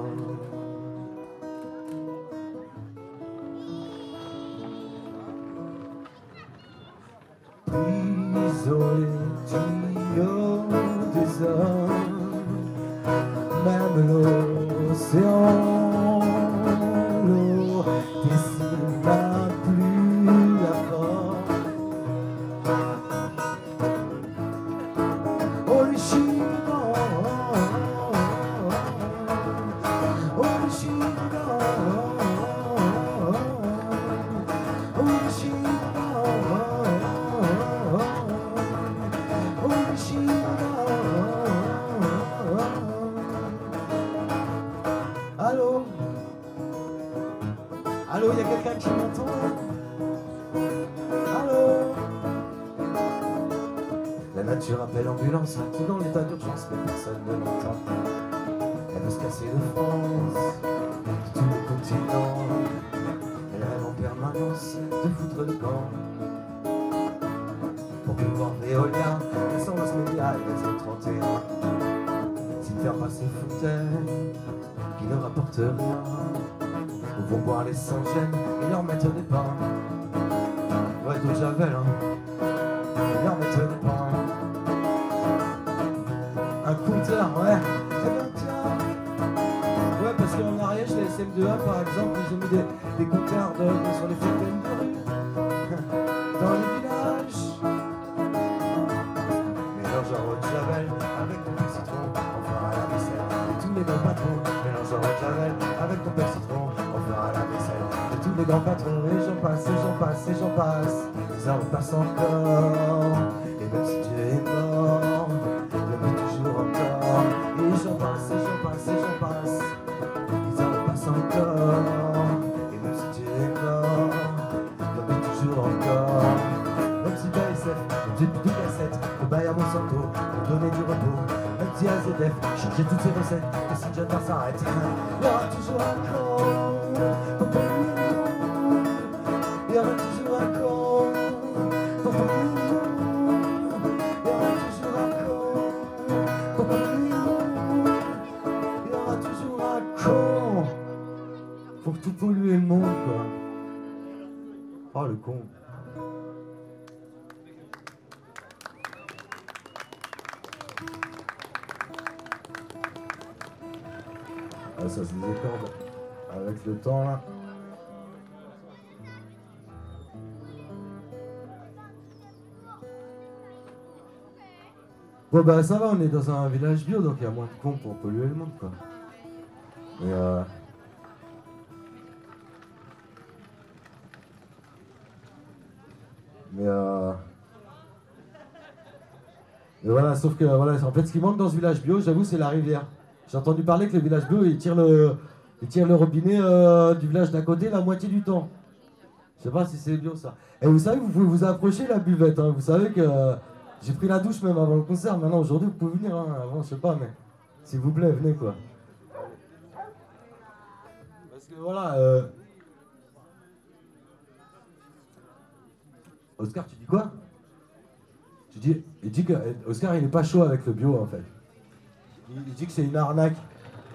La nature appelle l'ambulance, tout dans l'état d'urgence, mais personne ne l'entend. Elle veut se casser de France, de tous les continents. Elle rêve en permanence de foutre le camp. Pour pouvoir l'éolien, elle s'en va se média et les autres 31. Si faire passer fontaine qui ne rapporte rien. Nous vont boire les sans gêne et leur mettre des pains. Que si John s'arrête, il bah ça va, on est dans un village bio donc il y a moins de cons pour polluer le monde quoi. Mais euh... Mais euh... Voilà, sauf que voilà, en fait ce qui manque dans ce village bio, j'avoue, c'est la rivière. J'ai entendu parler que le village bio, il tire le, il tire le robinet euh, du village d'à côté la moitié du temps. sais pas si c'est bio ça. Et vous savez, vous pouvez vous approcher la buvette. hein. Vous savez que j'ai pris la douche même avant le concert. Maintenant, aujourd'hui, vous pouvez venir. hein. Avant, je sais pas, mais s'il vous plaît, venez quoi. Parce que voilà. euh, Oscar, tu dis quoi? Tu dis, il dit que Oscar, il est pas chaud avec le bio en fait. Il, dit que c'est une arnaque.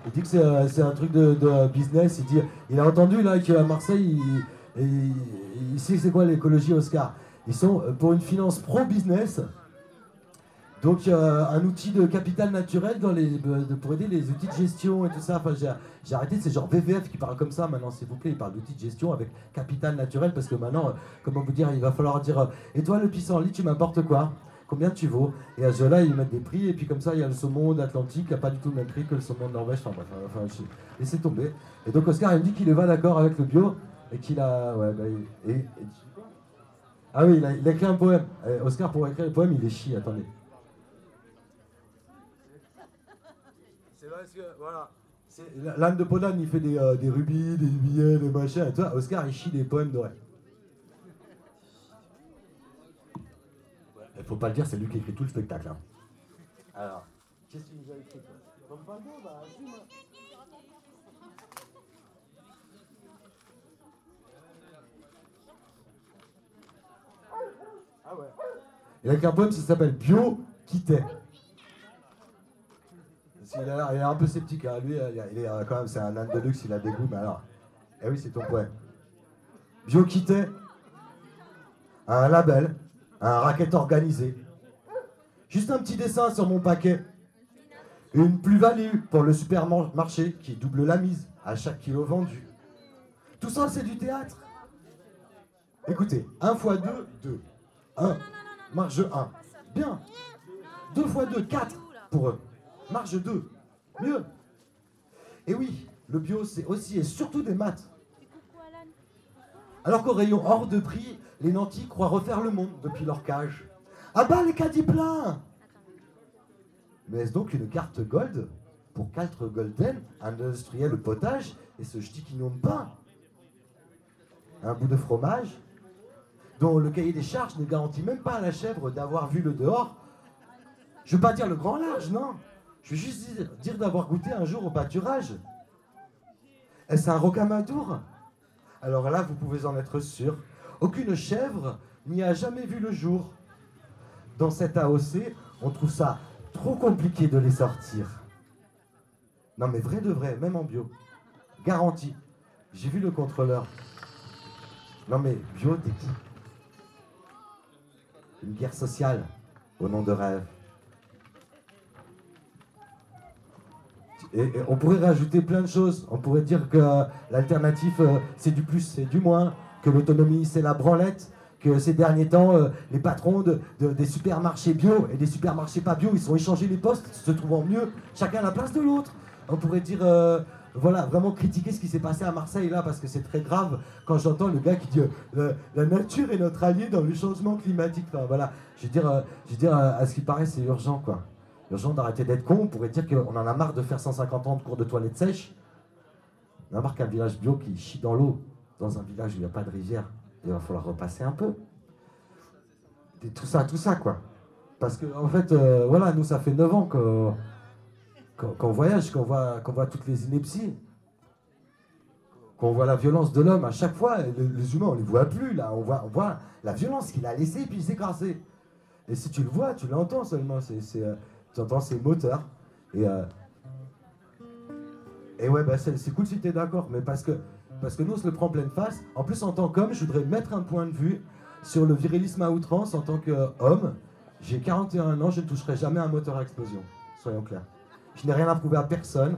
Il dit que c'est euh, un truc de, business. Il dit, il a entendu là qu'à Marseille, il, il- il c'est quoi l'écologie Oscar. Ils sont euh, pour une finance pro-business. Donc euh, un outil de capital naturel dans les, euh, pour aider les outils de gestion et tout ça. Enfin, j'ai arrêté, c'est genre VVF qui parle comme ça maintenant, s'il vous plaît. Il parle d'outils de gestion avec capital naturel parce que maintenant, euh, comment vous dire, il va falloir dire euh, Et toi, le pissenlit, tu m'importes quoi? Combien tu vaux? Et à ce là ils mettent des prix. Et puis comme ça, il y a le saumon d'Atlantique qui n'a pas du tout le même prix que le saumon de Norvège. Enfin bref, enfin, je- laissez tomber. Et donc Oscar, il me dit qu'il est pas d'accord avec le bio et qu'il a. Ouais, bah, et, ah oui, il a, il a écrit un poème. Eh, Oscar, pour écrire le poème, il est chi, attendez. C'est parce que, voilà. L'âne de Podane, il fait des, euh, des rubis, des billets, des machins, et toi, Oscar, il chie des poèmes dorés. Il faut pas le dire, c'est lui qui écrit tout le spectacle. hein. Alors, qu'est-ce que tu nous as écrit toi Comme mot, bah, assume. Ah ouais. Il a écrit un poème, ça s'appelle Bio quittait. Il a, l'air- un peu sceptique, hein. lui, il est, euh, quand même, c'est un âne de luxe, il a des goûts, mais alors. Eh oui, c'est ton poème. Bio quittait un label, un racket organisé. Juste un petit dessin sur mon paquet. Une plus-value pour le supermarché qui double la mise à chaque kilo vendu. Tout ça, c'est du théâtre. Écoutez, 1 x 2, 2. 1, marge 1. Bien. 2 x 2, 4 pour eux. Marge 2. Mieux. Et oui, le bio, c'est aussi et surtout des maths. Alors qu'au rayon hors de prix, les nantis croient refaire le monde depuis leur cage. Ah bah les caddies pleins Mais est-ce donc une carte gold pour quatre golden, industriel potage et ce ch'ti qui de pain Un bout de fromage dont le cahier des charges ne garantit même pas à la chèvre d'avoir vu le dehors. Je veux pas dire le grand large, non? Je veux juste dire, d'avoir goûté un jour au pâturage. Est-ce un rocamadour Alors là, vous pouvez en être sûr. Aucune chèvre n'y a jamais vu le jour. Dans cet AOC, on trouve ça trop compliqué de les sortir. Non mais vrai de vrai, même en bio. Garantie. J'ai vu le contrôleur. Non mais bio, t'es qui? Une guerre sociale au nom de rêve. Et, on pourrait rajouter plein de choses. On pourrait dire que l'alternative, euh, c'est du plus, c'est du moins, que l'autonomie, c'est la branlette, que ces derniers temps, euh, les patrons de, de- des supermarchés bio et des supermarchés pas bio, ils ont échangé les postes, se trouvant mieux, chacun à la place de l'autre. On pourrait dire, euh, voilà, vraiment critiquer ce qui s'est passé à Marseille là, parce que c'est très grave quand j'entends le gars qui dit la, nature est notre allié dans le changement climatique. Voilà, je veux dire, je veux dire à ce qui paraît, c'est urgent quoi. Urgent d'arrêter d'être con. On pourrait dire qu'on en a marre de faire 150 ans de cours de toilettes sèches. On a marre qu'un village bio qui chie dans l'eau, dans un village où il n'y a pas de rivière, il va falloir repasser un peu. Et tout ça, tout ça quoi. Parce que en fait, euh, voilà, nous ça fait 9 ans qu'on voyage, qu'on voit, toutes les inepties, qu'on voit la violence de l'homme à chaque fois. les, les humains, on les voit plus là. On voit, la violence qu'il a laissée puis s'écraser. Et si tu le vois, tu l'entends seulement. C'est, euh, tu entends ses moteurs. Et, euh, et ouais, bah, c'est, cool si tu es d'accord, mais parce que, parce que nous, on se le prend en pleine face. En plus, en tant qu'homme, je voudrais mettre un point de vue sur le virilisme à outrance en tant qu'homme. J'ai 41 ans, je ne toucherai jamais un moteur à explosion, soyons clairs. Je n'ai rien à prouver à personne.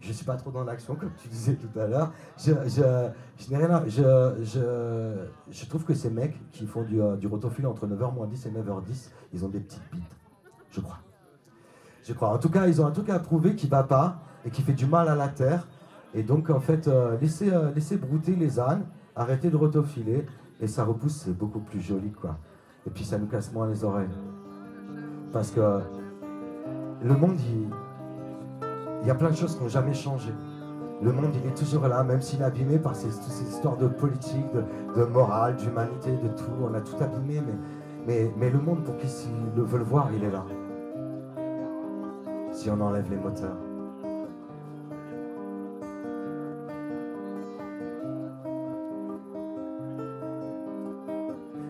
Je ne suis pas trop dans l'action, comme tu disais tout à l'heure. Je, je, je n'ai rien à- je, trouve que ces mecs qui font du, euh, du rotofil entre 9h moins 10 et 9h10, ils ont des petites bites. Je crois. Je crois. En tout cas, ils ont un truc à prouver qui va pas et qui fait du mal à la terre. Et donc, en fait, euh, laissez, euh, laissez brouter les ânes, arrêtez de rotofiler, et ça repousse, c'est beaucoup plus joli, quoi. Et puis, ça nous casse moins les oreilles. Parce que le monde, il, y a plein de choses qui n'ont jamais changé. Le monde, il est toujours là, même s'il est abîmé par ces, toutes ces histoires de politique, de, morale, d'humanité, de tout. On a tout abîmé, mais le monde, pour qui s'il le veut le voir, il est là. Si on enlève les moteurs.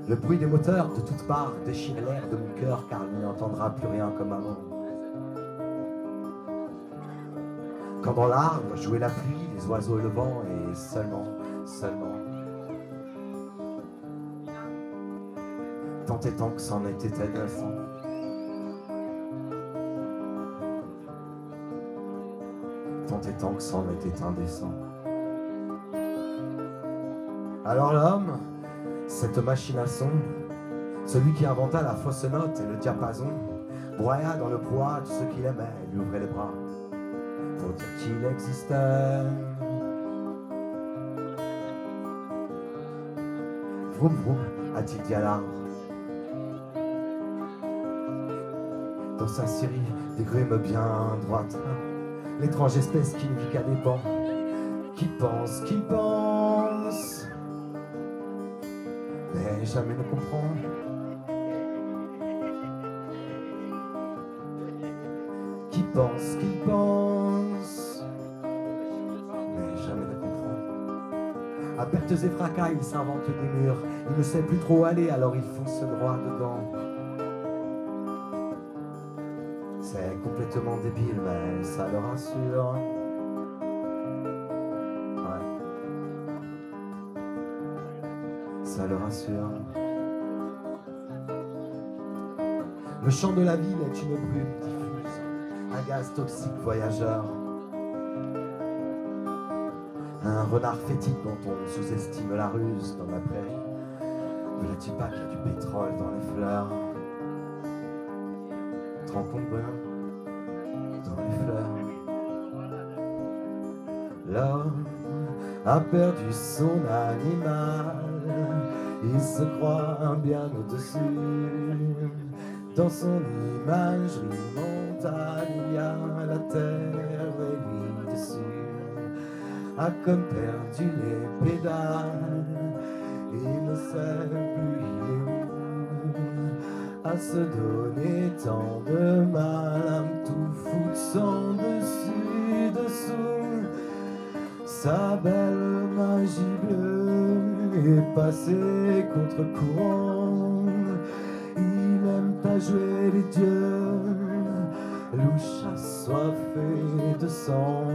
Le bruit des moteurs de toutes parts déchire l'air de mon cœur car il n'entendra plus rien comme avant. Quand dans l'arbre jouait la pluie, les oiseaux et le vent, et seulement, seulement. Tant et tant que c'en était innocent. Tant que c'en était indécent. Alors l'homme, cette machine à son, celui qui inventa la fausse note et le diapason, broya dans le poids tout ce qu'il aimait lui ouvrait les bras pour dire qu'il existait. Vroom vroom, a-t-il dit à l'arbre. Dans sa série des grumes bien droites, l'étrange espèce qui ne vit qu'à des bancs, qui pense, qui pense, mais jamais ne comprend. Qui pense, qui pense, mais jamais ne comprend. À pertes et fracas, il s'invente des murs. Il ne sait plus trop aller, alors il fonce droit dedans. Complètement débile, mais ça le rassure. Ouais. Ça le rassure. Le chant de la ville est une brume diffuse, un gaz toxique voyageur. Un renard fétide dont on sous-estime la ruse dans la prairie. Voilà-t-il pas qu'il y a du pétrole dans les fleurs a perdu son animal. Il se croit bien au-dessus. Dans son imagerie mentale, il a la terre et lui dessus. A comme perdu les pédales. Il ne sait plus où. À se donner tant de mal, à tout bleue est passée contre courant. Il aime à jouer les dieux, louche assoiffé de sang,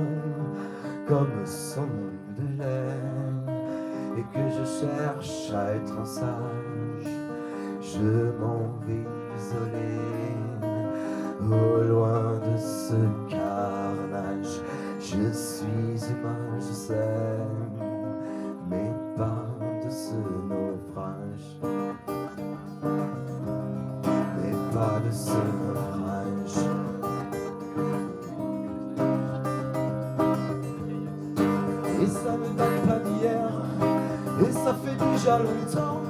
comme son de lait, et que je cherche à être un sage. Je m'en vais isoler au loin de ce carnage. Je suis humain, je sais, naufrage. Mais pas de ce naufrage. Et ça ne date pas d'hier, et ça fait déjà longtemps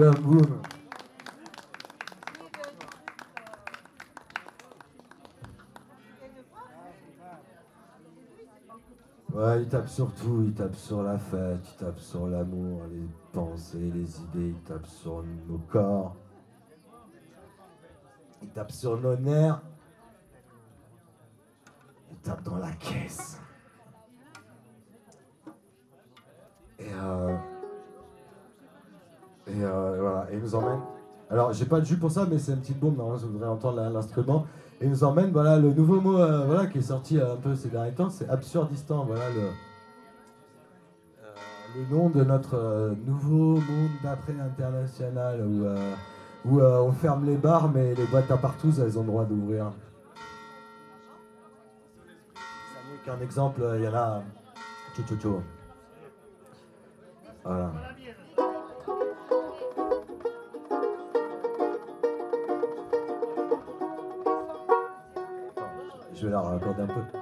Ouais, il tape sur tout, il tape sur la fête, il tape sur l'amour, les pensées, les idées, il tape sur nos corps. Il tape sur nos nerfs. Il tape dans la caisse. Et euh, et euh, voilà, et il nous emmène. Alors, j'ai pas de jus pour ça, mais c'est une petite bombe, normalement, vous voudrez entendre l'instrument. Et il nous emmène, voilà, le nouveau mot euh, voilà, qui est sorti euh, un peu ces derniers temps, c'est absurdistan. Voilà le, le nom de notre nouveau monde d'après international où, où on ferme les bars, mais les boîtes à partout, elles ont le droit d'ouvrir. Ça n'est qu'un exemple, il y en a. Tchou, Voilà. Je vais la raccorder un peu?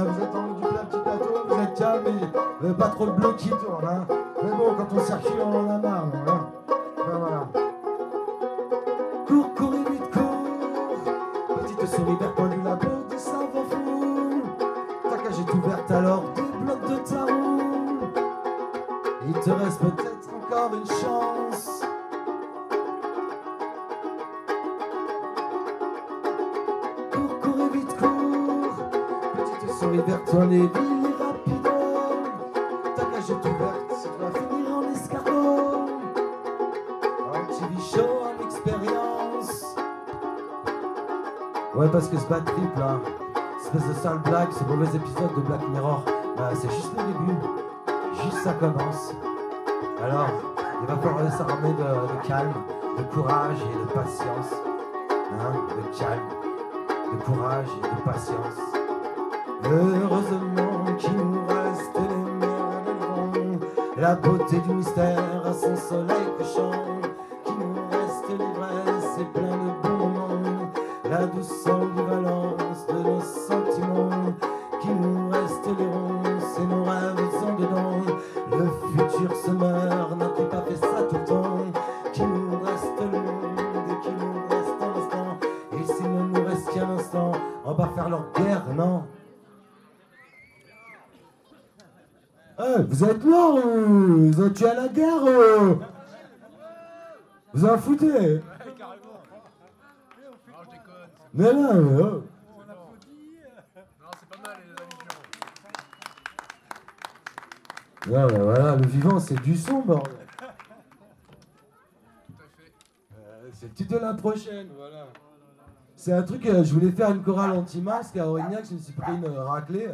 Vous êtes en haut du plat, petit plateau, vous êtes calme, et pas trop de blocs qui tournent. Hein. Mais bon, quand on circule, en Ce bad là, espèce de sale blague, ce mauvais épisode de Black Mirror, bah, c'est juste le début. Juste ça commence. Alors, il va falloir s'armer de, de calme, de courage et de patience. Hein, de calme, de courage et de patience. Heureusement qu'il nous reste les mers la beauté du mystère à son soleil couchant. Qu'il nous reste l'ivresse et plein de bons moments, la douce ambivalence vous êtes morts Vous êtes tués à la guerre Vous en foutez Mais là, oh. Non, mais voilà, le vivant, c'est du son, bordel. Euh, c'est le titre de la prochaine, voilà. C'est un truc, euh, je voulais faire une chorale anti-masque à Aurignac, je me suis une raclée.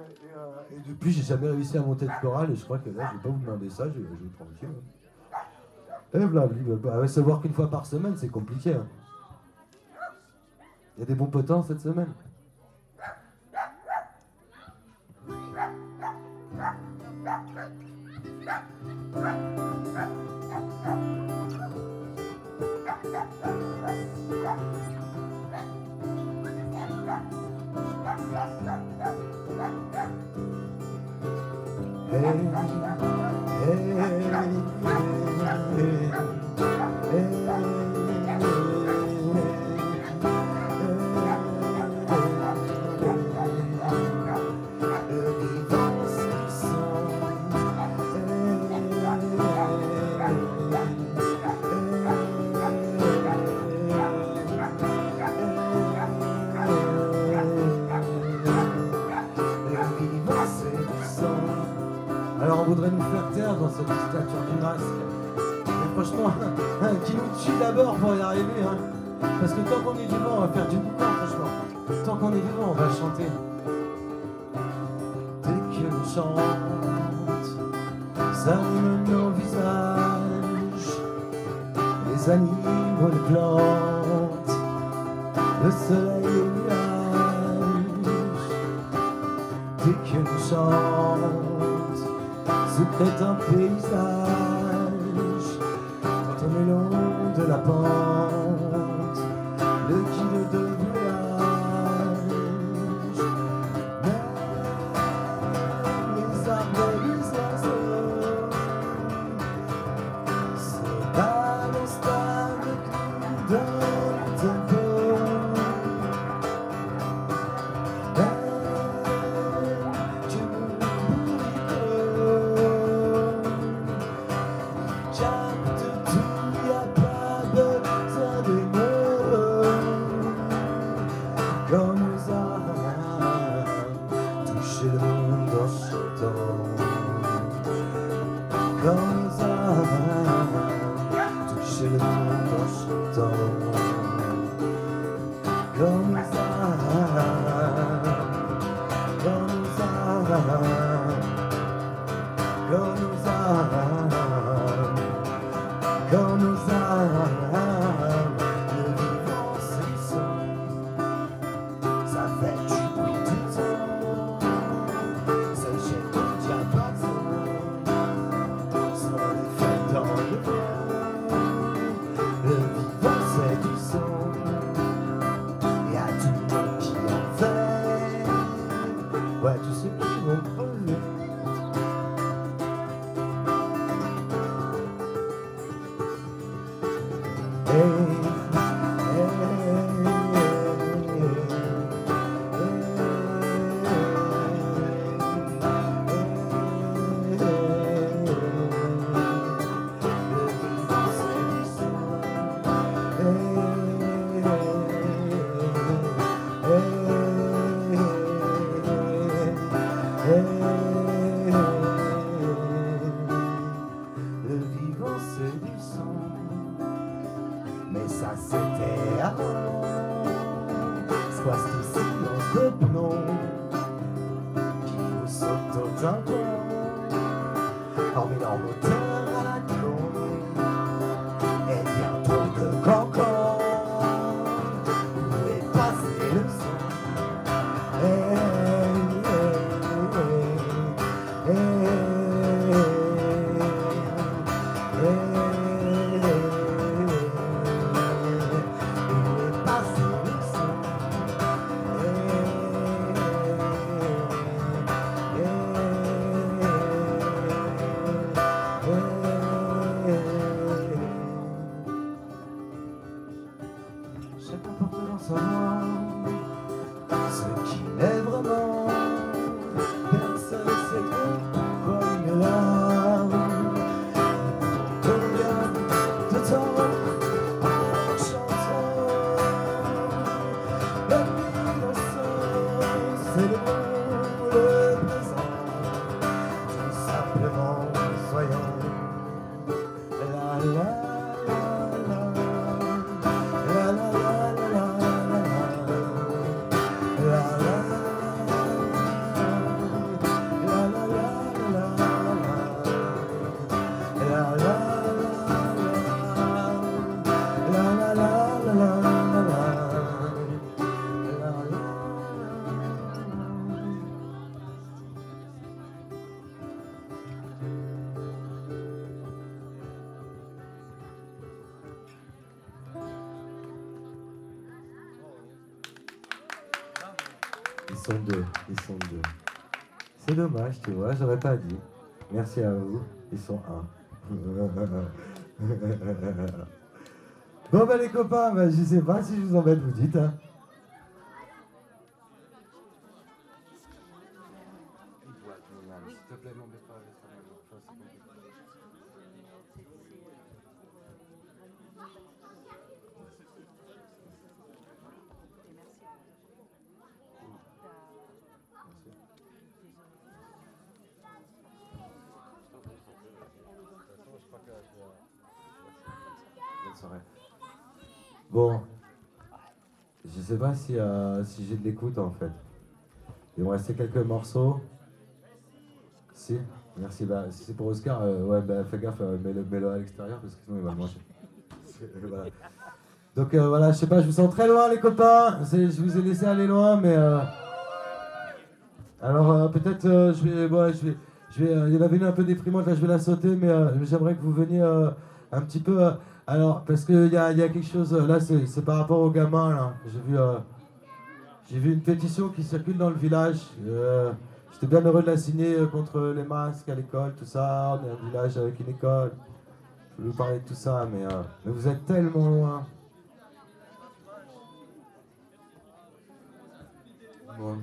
Et, euh, et depuis, j'ai jamais réussi à monter de chorale, et je crois que là, je vais pas vous demander ça, je, je vais vous tranquille. Hein. Eh, et blablabla, savoir qu'une fois par semaine, c'est compliqué. Hein. Il y a des bons potins cette semaine. qui nous tue d'abord pour y arriver. Hein. Parce que tant qu'on est vivant, on va faire du boucan, franchement. Tant qu'on est vivant, on va chanter. Dès que le chant dommage, tu vois, j'aurais pas dit. Merci à vous, ils sont un. *laughs* bon bah les copains, bah, je sais pas si je vous embête, vous dites. Hein. Bon, je sais euh, si j'ai de l'écoute en fait. Il me restait quelques morceaux. Si, merci. Bah, si c'est pour Oscar, euh, ouais, bah, fais gaffe, euh, mets-le à l'extérieur parce que sinon il va le manger. *laughs* Donc voilà, je sais pas, je vous sens très loin les copains. Je vous ai laissé aller loin, mais. Alors peut-être je vais. Bon, je vais. Je vais, il y en avait une un peu déprimante, là je vais la sauter, mais j'aimerais que vous veniez un petit peu. Alors, parce qu'il y a, y a quelque chose, là, c'est par rapport aux gamins, là. J'ai vu, euh, une pétition qui circule dans le village. Euh, j'étais bien heureux de la signer euh, contre les masques à l'école, tout ça. On est un village avec une école. Je vais vous parler de tout ça, mais, mais vous êtes tellement loin. Bon.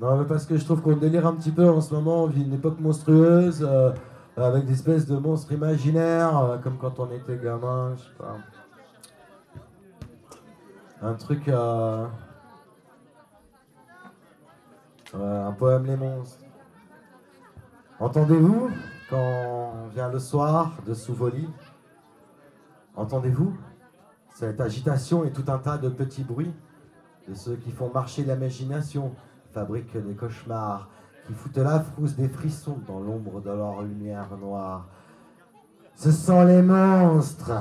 Non, mais parce que je trouve qu'on délire un petit peu en ce moment. On vit une époque monstrueuse, euh, avec des espèces de monstres imaginaires, euh, comme quand on était gamin, je sais pas. Un truc. Euh, un poème Les monstres. Entendez-vous quand vient le soir de Souvoli? Entendez-vous? Cette agitation et tout un tas de petits bruits de ceux qui font marcher l'imagination fabriquent des cauchemars, qui foutent la frousse des frissons dans l'ombre de leur lumière noire. Ce sont les monstres.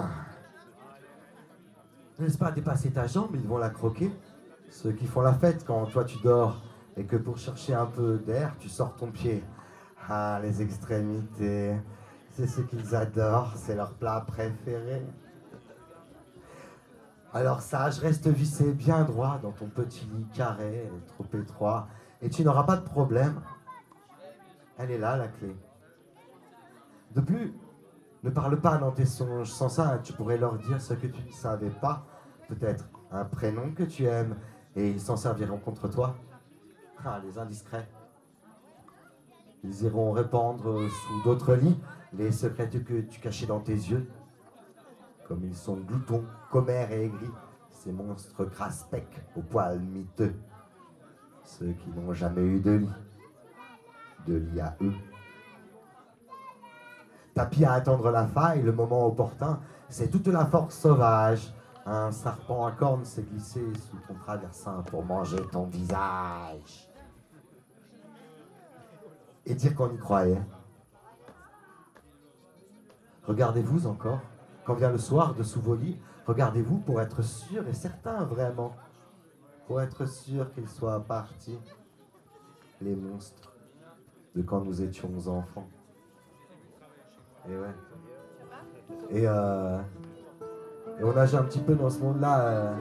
N'est-ce pas dépasser ta jambe, ils vont la croquer. Ceux qui font la fête quand toi tu dors et que pour chercher un peu d'air, tu sors ton pied. Ah, les extrémités, c'est ce qu'ils adorent, c'est leur plat préféré. Alors sage, reste vissé bien droit dans ton petit lit carré, trop étroit, et tu n'auras pas de problème. Elle est là, la clé. De plus, ne parle pas dans tes songes. Sans ça, tu pourrais leur dire ce que tu ne savais pas. Peut-être un prénom que tu aimes, et ils s'en serviront contre toi. Ah, les indiscrets. Ils iront répandre sous d'autres lits les secrets que tu cachais dans tes yeux comme ils sont gloutons, commères et aigris, ces monstres crasse-pec aux poils miteux, ceux qui n'ont jamais eu de lit, de lit à eux. Tapis à attendre la faille, le moment opportun, c'est toute la force sauvage. Un serpent à cornes s'est glissé sous ton traversin pour manger ton visage. Et dire qu'on y croyait. Regardez-vous encore quand vient le soir de Souvoli, regardez-vous pour être sûr et certain vraiment, pour être sûr qu'ils soient partis, les monstres de quand nous étions enfants. Et ouais. Et, euh, on nage un petit peu dans ce monde-là. Euh,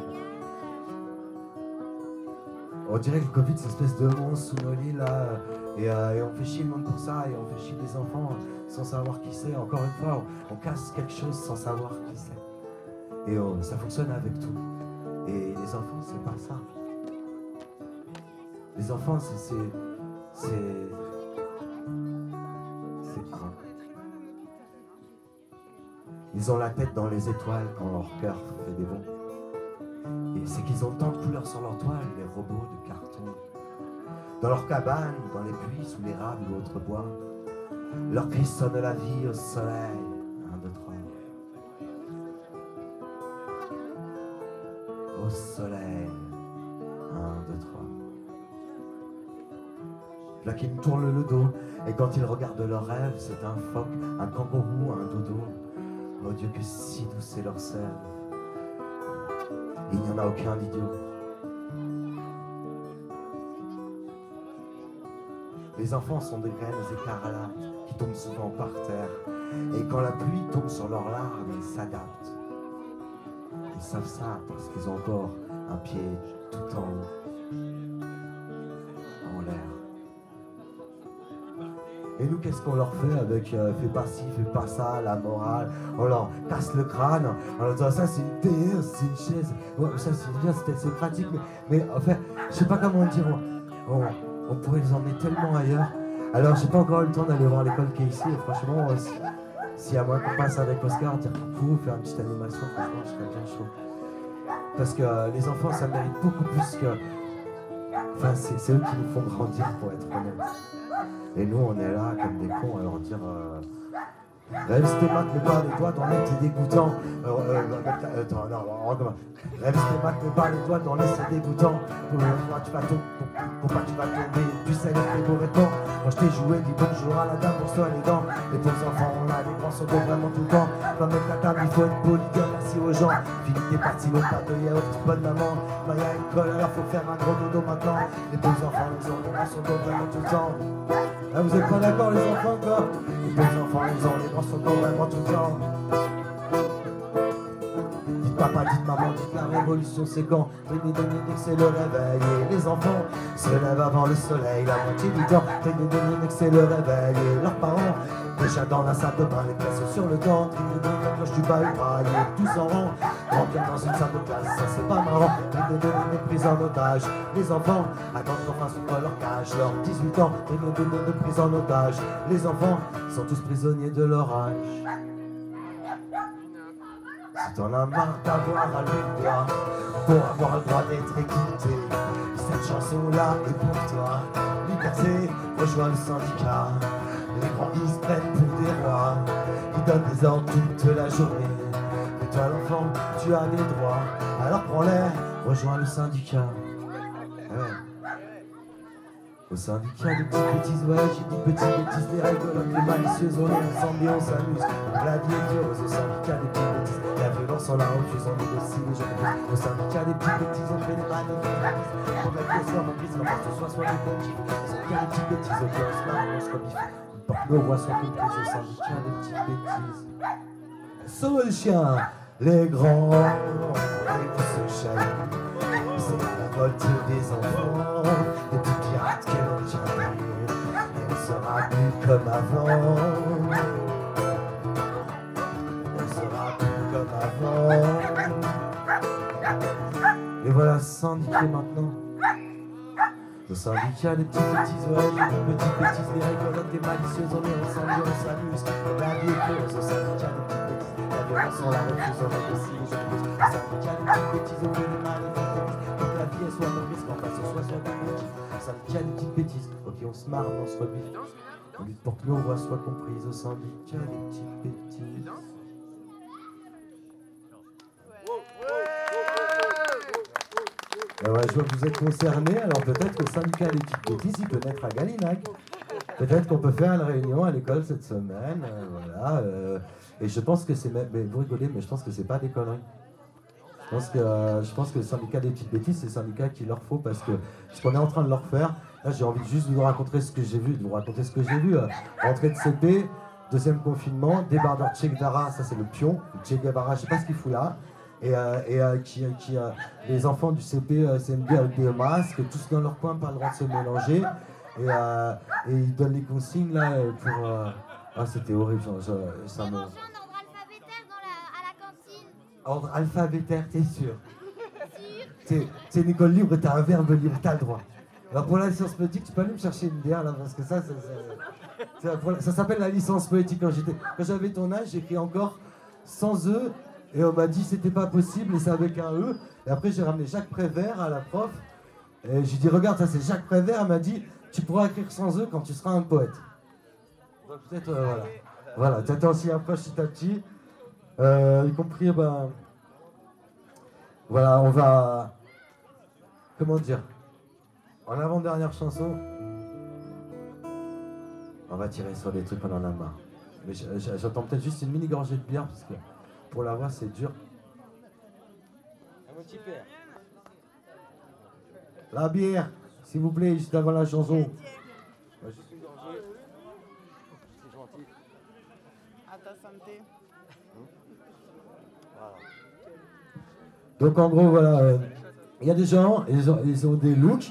on dirait que le Covid, c'est une espèce de monstre sous nos lits là. Euh, et, on fait chier le monde pour ça, et on fait chier les enfants sans savoir qui c'est. Encore une fois, on, casse quelque chose sans savoir qui c'est. Et oh, ça fonctionne avec tout. Et les enfants, c'est pas ça. Les enfants, c'est. C'est. C'est un. Ils ont la tête dans les étoiles quand leur cœur fait des bons. Et c'est qu'ils ont tant de couleurs sur leur toile, les robots de carton. Dans leur cabane, dans les puits, sous l'érable ou autre bois, leur cri sonne la vie au soleil. Un, deux, trois. Au soleil. Un, deux, trois. Là qui me tourne le dos, et quand ils regardent leur rêve, c'est un phoque, un kangourou, un dodo. Oh Dieu, que si douce est leur sève. Il n'y en a aucun d'idiot. Les enfants sont des graines écarlates qui tombent souvent par terre. Et quand la pluie tombe sur leurs larmes, ils s'adaptent. Ils savent ça parce qu'ils ont encore un pied tout en haut, en l'air. Et nous, qu'est-ce qu'on leur fait avec euh, fais pas ci, fais pas ça, la morale? On leur casse le crâne en leur disant ça c'est une télé, c'est une chaise. Ouais, ça c'est bien, c'est pratique, mais, mais enfin, je sais pas comment dire. On, on pourrait les emmener tellement ailleurs. Alors, j'ai pas encore eu le temps d'aller voir l'école qui est ici. Et franchement, euh, si- y a moyen qu'on passe avec Oscar, dire coucou, faire une petite animation, franchement, je serais bien chaud. Parce que euh, les enfants, ça mérite beaucoup plus que. Enfin, c'est c'est eux qui nous font grandir, pour être honnête. Et nous, on est là comme des cons à leur dire. Euh, Rêve tes maths, mais pas les doigts dans les c'est dégoûtant. Euh, euh, euh, attends, non, on recommence. Rêve tes mais pas les doigts dans les c'est dégoûtant. Pour pour- tu vas tomber, pour, pas tu vas tomber. Tu sais les mauvais temps. Quand je t'ai joué, dis bonjour à la dame pour toi les dents. Les pauvres enfants, on a les grands beaux vraiment tout le temps. Quand mettre la table, il faut être poli, dire merci aux gens. Philippe t'es parti, l'autre pas de yaourt, bonne maman. Bah y'a une colle, alors faut faire un gros dodo maintenant. Les pauvres enfants, ils ont les grands beaux vraiment tout le temps. Ah, vous êtes pas d'accord les enfants quoi Les enfants, ils ont les grands sont vraiment tout le temps. Dites papa, dites maman, dites la révolution c'est quand Tenez, tenez, que c'est le réveil. Et les enfants se lèvent avant le soleil La moitié du temps. Tenez, tenez, que c'est le réveil. Et leurs parents Déjà dans la salle de bain, les classes sur le temps Tenez, tenez, la cloche du bas braille Tous en rang Remplir dans une salle de classe Ça c'est pas marrant. Tenez, des prises en otage. Les enfants attendent qu'enfin s'ouvre leur cage. Leurs 18 ans Tenez, tenez, de prise en otage. Les enfants sont tous prisonniers de leur âge. Si t'en as marre d'avoir à doigt pour avoir le droit d'être écouté, cette chanson-là est pour toi. Liberté, rejoins le syndicat. Les grands ils se pour des rois, ils donnent des ordres toute la journée. Mais toi l'enfant, tu as des droits, alors prends-les, rejoins le syndicat. Ouais. Au syndicat des petites bêtises, ouais, j'ai dit petites bêtises, des rigolotes, des malicieuses, on est ensemble et on s'amuse. La au syndicat des petites bêtises, la violence on la refuse, on négocie les gens Au syndicat des petites bêtises, on fait des manifs, on fait que soit mon fils, soit soit des bons kiffs. Au syndicat des petites bêtises, on on nos voix soit comprises au syndicat des petites bêtises. Sauve le chien, les grands, et vous se chahutent. C'est la révolte des enfants, des petits pirates qu'elle. Et on sera plus comme avant. On sera plus comme avant. Et voilà, syndiqué maintenant. Le syndicat des petites bêtises, ouais, des petites bêtises, des rigolotes, des malicieuses, on est ensemble on s'amuse. Vie est heureuse au syndicat des petites bêtises. La violence, on la refuse, on. Le syndicat des petites bêtises, on fait des que la vie elle soit mauvaise, qu'en face on soit soit des petits. Des petites bêtises. Ok, on se marre, on se rebiffe. On lutte pour que nos voix soient comprises au syndicat des petites bêtises. Euh, ouais, je vois que vous êtes concernés, alors peut-être que le syndicat des petites bêtises, il peut naître à Galinac. Peut-être qu'on peut faire une réunion à l'école cette semaine, euh, voilà. euh, et je pense que c'est même, vous rigolez, mais je pense que c'est pas des conneries. Je pense que, euh, le syndicat des petites bêtises, c'est le syndicat qu'il leur faut parce que ce qu'on est en train de leur faire, là j'ai envie juste de vous raconter ce que j'ai vu, de vous raconter ce que j'ai vu. euh, rentrée de CP, deuxième confinement, débardeur Che ça c'est le pion, Che Guevara, je sais pas ce qu'il fout là. Et, et qui, qui les enfants du CP euh, CMD avec des masques, tous dans leur coin, pas le droit de se mélanger. Et, euh, et ils donnent les consignes là euh, pour. euh, Ah, c'était horrible, genre, genre, ça me. Ordre alphabétaire dans la, à la cantine. Ordre alphabétaire, t'es sûr? C'est c'est une école libre, t'as un verbe libre, t'as le droit. Alors pour la licence poétique, tu peux aller me chercher une bière là, parce que ça, ça, ça- ça s'appelle la licence poétique. Quand j'étais, quand j'avais ton âge, j'écris encore sans E, et on m'a dit c'était pas possible, et c'est avec un E. Et après, j'ai ramené Jacques Prévert à la prof, et j'ai dit, regarde, ça c'est Jacques Prévert, elle m'a dit, tu pourras écrire sans E quand tu seras un poète. Donc peut-être, euh, voilà. Voilà, t'attends aussi approche petit à petit. Euh, y compris, ben, voilà, on va, comment dire, en avant-dernière chanson, on va tirer sur des trucs qu'on en a marre. Mais j- j- j'entends peut-être juste une mini gorgée de bière parce que pour la voix c'est dur. La bière, s'il vous plaît, juste avant la chanson. Donc en gros, voilà, euh, il y a des gens, ils ont, ils ont des looks,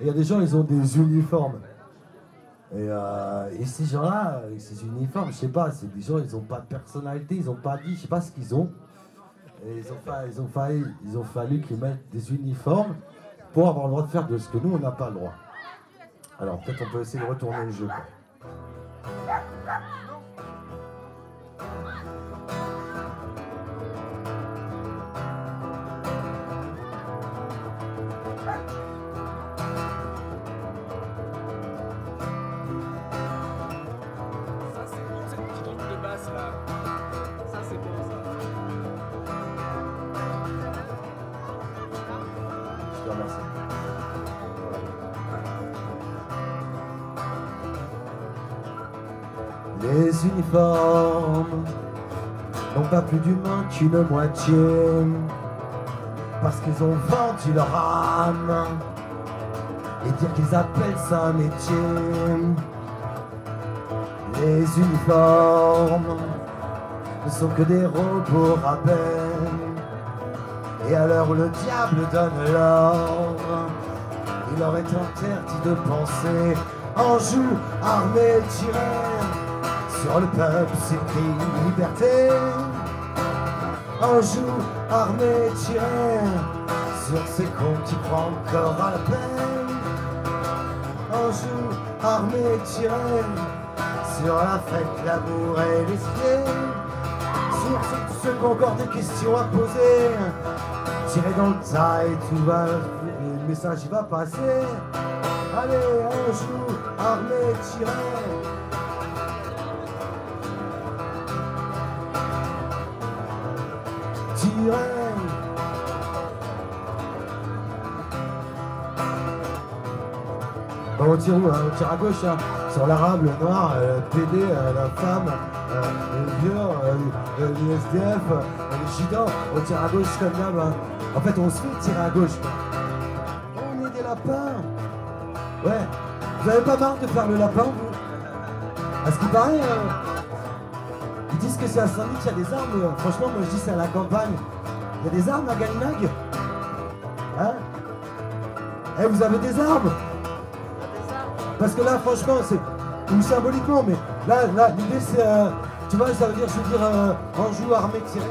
et il y a des gens, ils ont des uniformes. Et, euh, et ces gens-là, ces uniformes, je sais pas, c'est des gens, ils n'ont pas de personnalité, ils n'ont pas dit, je sais pas ce qu'ils ont. Et ils ont, fallu, qu'ils mettent des uniformes pour avoir le droit de faire de ce que nous, on n'a pas le droit. Alors peut-être on peut essayer de retourner le jeu. Les uniformes n'ont pas plus d'humain qu'une moitié. Parce qu'ils ont vendu leur âme. Et dire qu'ils appellent ça un métier. Les uniformes ne sont que des robots rappels et à l'heure le diable donne l'ordre, il leur est interdit de penser. En joue armé tiré sur le peuple s'écrit liberté. En joue armé tiré sur ces cons qui croient encore à la peine. Un jour armé tiré sur la fête, l'amour et les pieds. Sur ceux, ceux qui ont encore des questions à poser. Tiré dans le tas et tout va, le message va passer. Allez, un jour armé tiré. Bon, on tire hein On tire à gauche, hein. sur l'arabe, le noir, euh, euh, la femme, euh, le vieux, le- l'USDF, euh, les gitans. On tire à gauche comme d'hab. hein. En fait, on se fait tirer à gauche. On est des lapins. Ouais. Vous avez pas marre de faire le lapin, vous? À ce qui paraît, euh, ils disent que c'est à Saint-Denis qu'il y a des armes. Franchement, moi je dis c'est à la campagne. Des armes à Galinag Hein Eh, vous avez des armes parce que là, franchement, c'est. Ou symboliquement, mais là, là l'idée c'est. euh, tu vois, ça veut dire, veux dire, euh, Anjou armé tiré.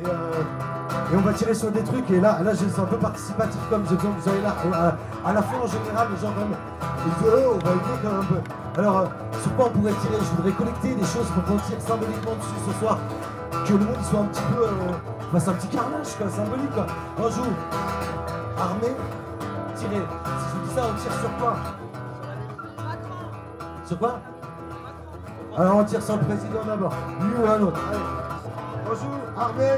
Et, euh, et on va tirer sur des trucs. Et là, là c'est un peu participatif comme je comme vous avez là. À, à la fin, en général, les gens, quand même, ils disent, oh, on va aider quand même un peu. Alors, euh, sur quoi on pourrait tirer? Je voudrais collecter des choses pour qu'on tire symboliquement dessus ce soir. Que le monde soit un petit peu. Fasse un petit carnage, quoi, symbolique, quoi. Anjou, armé, tiré. Si je vous dis ça, on tire sur quoi? Sur quoi? Alors on tire sur le président d'abord, lui ou un autre. Allez. Bonjour, armé,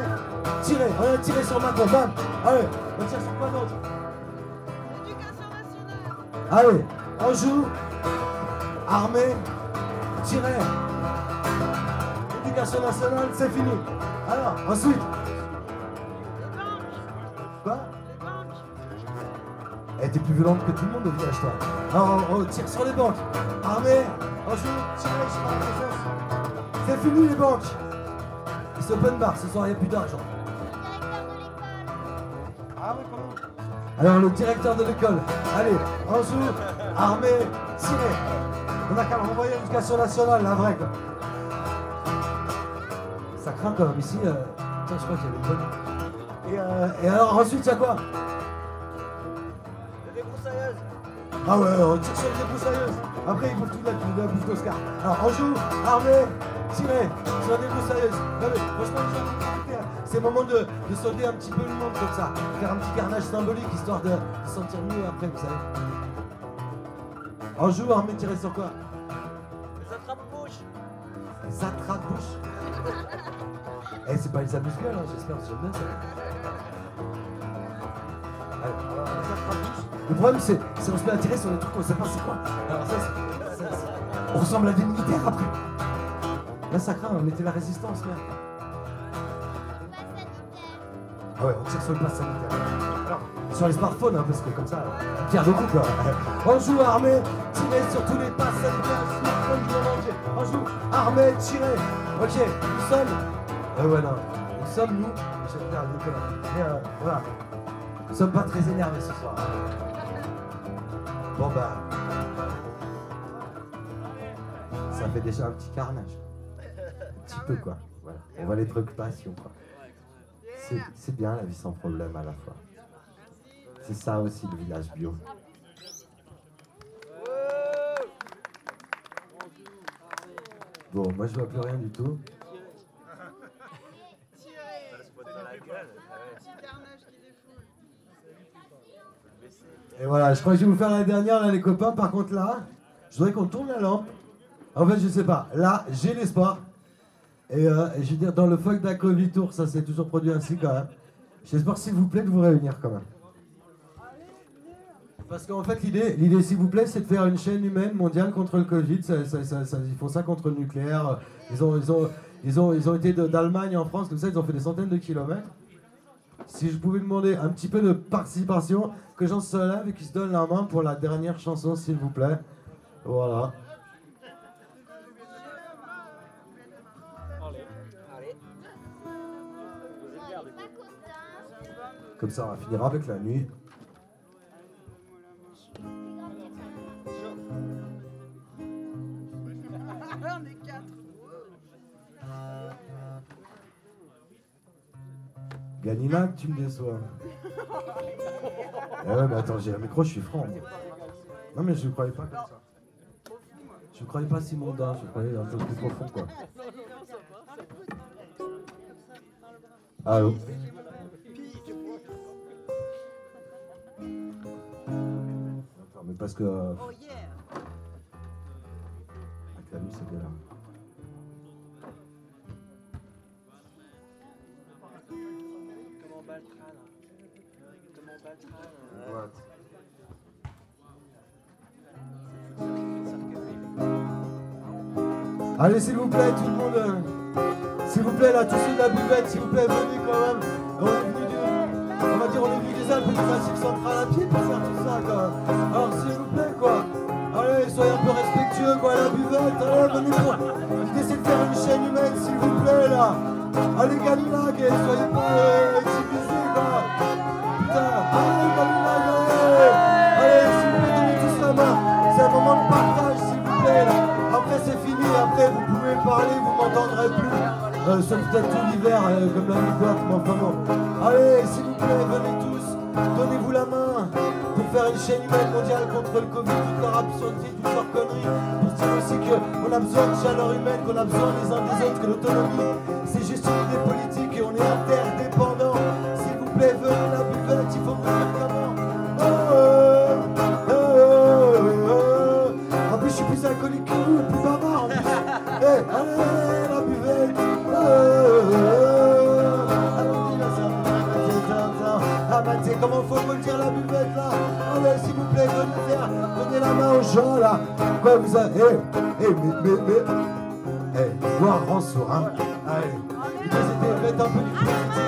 tirez, on a tiré sur Macron, bam. Allez, on tire sur quoi d'autre? Allez, on joue, armé, tirez. Éducation nationale, c'est fini. Alors, ensuite. Elle était plus violente que tout le monde au village, toi. Alors, on, on tire sur les banques. Armée, on joue, tirez, je. C'est fini les banques. C'est open bar, ce soir, il n'y a plus d'argent. Ah oui, comment? Alors, le directeur de l'école. Allez, on joue, armée, tirez. On a qu'à le renvoyer à l'éducation nationale, la vraie, quoi. Ça craint quand même ici. Euh... Tiens, je crois qu'il y avait une bonne. Et, euh, et alors, ensuite, il y a quoi? Ah ouais, on tire sur les débroussailleuses. Après, ils bouffent toute la, la bouffe d'Oscar. Alors, on joue, armé, tiré, sur les. Non mais, franchement, les gens, écoutez, hein, c'est le moment de, de solder un petit peu le monde comme ça. Faire un petit carnage symbolique, histoire de, de se sentir mieux après, vous savez. On joue, armé, tiré sur quoi? Les attrape-bouches. Les attrape-bouches. Eh, c'est pas les amuse-gueules, hein, j'espère, j'aime bien ça. *laughs* Alors, les attrape-bouches. Le problème, c'est c'est on se met à tirer sur des trucs qu'on sait pas c'est quoi. Alors ça, on ressemble à des militaires après. Là, ça craint, on mettait la résistance, merde. Ah ouais, on tire sur le pass sanitaire. Sur les smartphones, hein, parce que comme ça, on tire beaucoup, quoi. On joue armé, tirer sur tous les passes sanitaires, smartphones du monde entier. On joue armé, tiré. Ok, nous sommes. Euh, ouais, non. Nous sommes, nous. Voilà. Nous sommes pas très énervés ce soir. Bon bah. Ça fait déjà un petit carnage. Un petit peu quoi. Voilà. On voit les préoccupations quoi. C'est- bien la vie sans problème à la fois. C'est ça aussi le village bio. Bon, moi je vois plus rien du tout. Et voilà, je crois que je vais vous faire la dernière là les copains. Par contre là, je voudrais qu'on tourne la lampe. En fait, je sais pas. Là, j'ai l'espoir. Et euh, je veux dire, dans le fuck d'un Covid Tour, ça s'est toujours produit ainsi quand même. J'espère s'il vous plaît de vous réunir quand même. Parce qu'en fait, l'idée, l'idée, s'il vous plaît, c'est de faire une chaîne humaine mondiale contre le Covid. Ils font ça contre le nucléaire. Ils ont, ils ont, ils ont, ils ont été d'Allemagne en France, comme ça, ils ont fait des centaines de kilomètres. Si je pouvais demander un petit peu de participation, que j'en se lève et qu'ils se donnent la main pour la dernière chanson, s'il vous plaît. Voilà. Comme ça, on va finir avec la nuit. *laughs* Ganina, tu me déçois. Eh ouais, mais attends, j'ai un micro, je suis franc. moi. Non, mais je ne croyais pas comme ça. Je ne croyais pas si mondain, je croyais un peu plus profond, quoi. Allô Attends, mais parce que. euh, Oh yeah. Avec la nuit, c'est bien Allez, s'il vous plaît, tout le monde. euh, S'il vous plaît, là, tous ceux de la buvette, s'il vous plaît, venez quand même. On est venu du- On va dire, on est venu des Alpes du Massif central à pied pour faire tout ça, quoi. Alors, s'il vous plaît, quoi. Allez, soyez un peu respectueux, quoi, la buvette. Allez, venez pour. C'est de faire une chaîne humaine, s'il vous plaît, là. Allez, Galilag, et soyez pas euh, vous m'entendrez plus. Euh, sauf peut-être tout l'hiver, euh, comme la boîte, mais enfin bon. Allez, s'il vous plaît, venez tous. Donnez-vous la main pour faire une chaîne humaine mondiale contre le Covid, toute leur absurdité, toutes leurs conneries. Pour dire aussi qu'on a besoin de chaleur humaine, qu'on a besoin les uns des autres, que l'autonomie, c'est juste une idée politique et on est interdépendants. S'il vous plaît, venez là. Quoi, vous avez... Eh, eh, mais, mais, mais... Eh, boire rend sourd, hein. Allez. Faites un peu du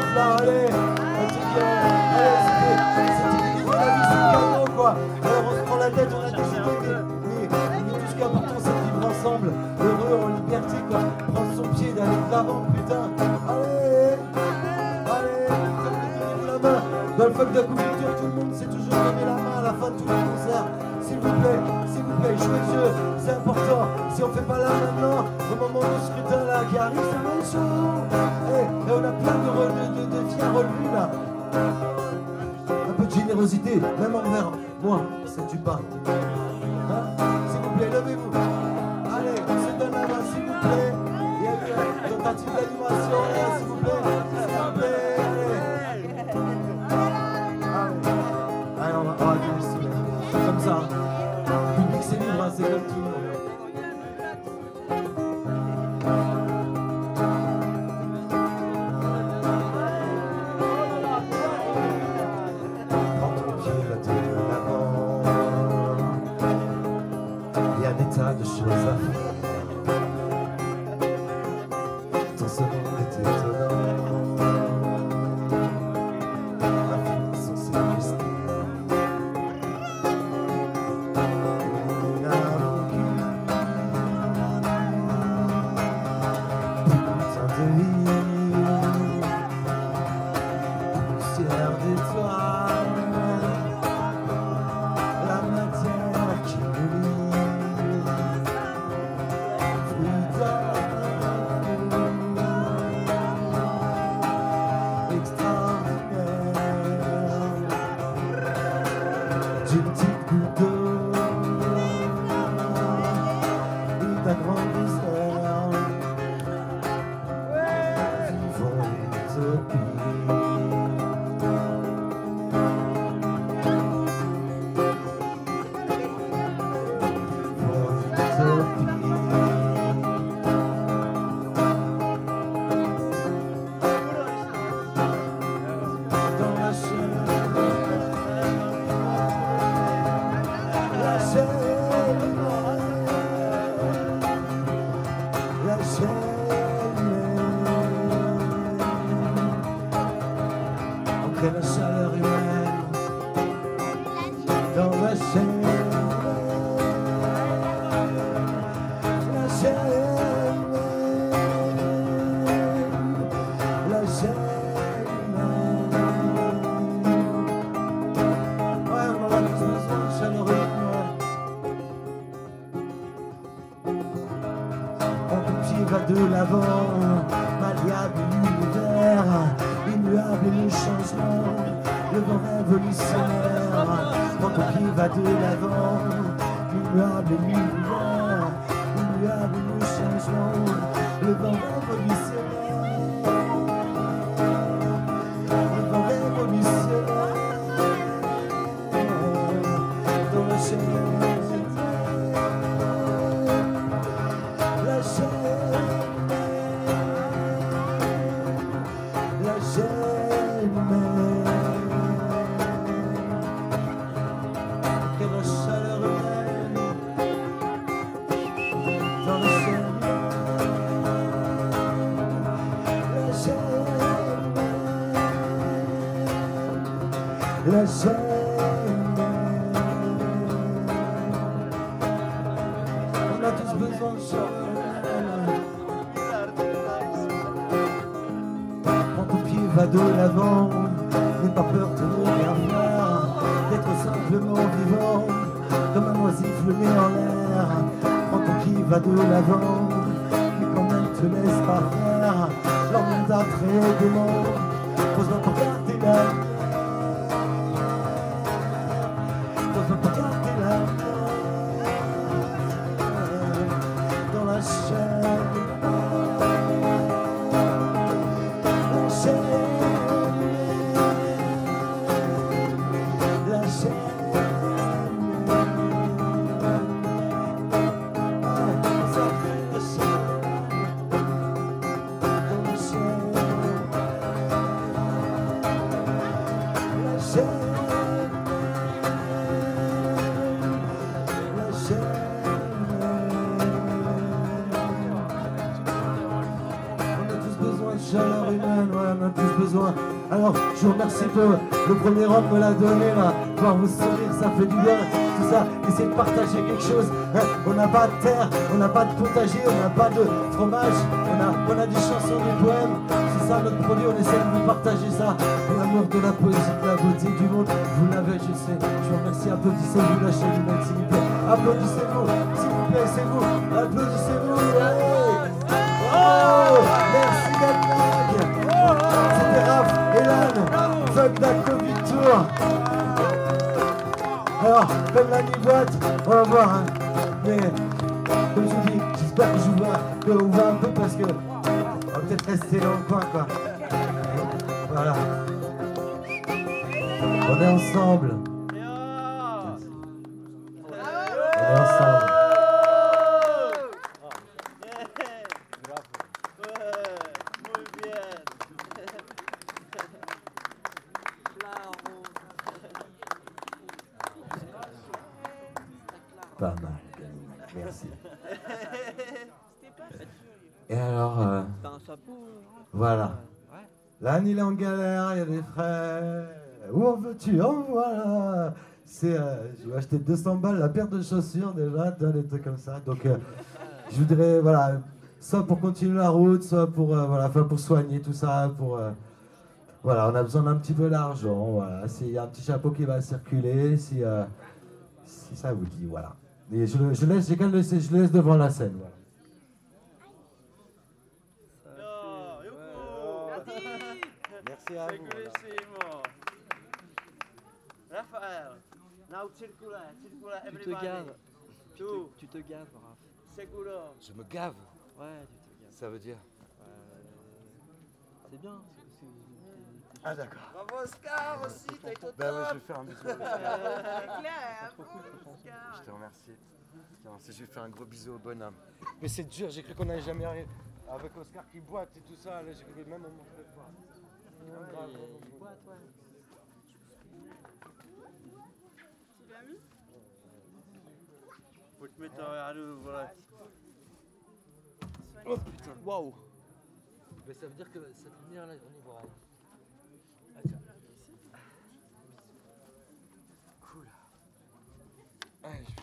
de l'avant, n'aie pas peur de rien faire, d'être simplement vivant, comme un oisif le nez en l'air. Quand ton pied va de l'avant, mais quand même te laisse pas faire, l'emmène très dément, pose-moi pour garder la chaleur humaine, ouais, on a tous besoin. Alors, je vous remercie pour le premier homme me l'a donné là. Voir vous sourire, ça fait du bien. Tout ça, essayer de partager quelque chose. hein. On n'a pas de terre, on n'a pas de potager, on n'a pas de fromage. On a, des chansons, des poèmes. C'est ça notre produit, on essaie de vous partager ça. L'amour de la poésie, de la beauté du monde. Vous l'avez, je sais. Je vous remercie. Applaudissez-vous, lâchez les mains, s'il vous plaît. Applaudissez-vous, s'il vous plaît, c'est vous. Applaudissez-vous. Oh, merci Nag. C'était Raph, Fuck that Covid Tour. Alors, comme la mi-boîte, on va voir. hein. Mais, comme je vous dis, j'espère que je vous vois, un peu parce que on va peut-être rester dans le coin, quoi. Voilà. On est ensemble. En voilà. C'est, euh, je vais acheter 200 balles la paire de chaussures déjà, des trucs comme ça. Donc, euh, je voudrais, voilà, soit pour continuer la route, soit pour, euh, voilà, enfin, pour soigner tout ça, pour, euh, voilà, on a besoin d'un petit peu d'argent. Voilà, s'il y a un petit chapeau qui va circuler, si, euh, si ça vous dit, voilà. Et je, je laisse, j'ai qu'à le je le laisse devant la scène. Voilà. Merci à vous. Now circula, circula Tu te gaves. Tu te, tu te gaves, Raph. Seguro. Je me gave, Ouais, tu te regardes. ça veut dire. C'est bien. t'es- Ah d'accord. Bravo Oscar aussi, t'as été au Bah ouais, je top. vais faire un bisou. *laughs* C'est clair. *laughs* Trop cool, franchement. Je te remercie. Je te remercie, je vais faire un gros bisou au bonhomme. Mais c'est dur, j'ai cru qu'on n'allait jamais arriver. Avec Oscar qui boite et tout ça, là j'ai cru que même on m'en fait pas. Ouais, il- il boite, ouais. Tu l'as mis Faut te mettre à l'eau, voilà. Oh putain. Waouh. Mais ça veut dire que cette lumière là, on y voit rien. Ah tiens. Cool. Allez, je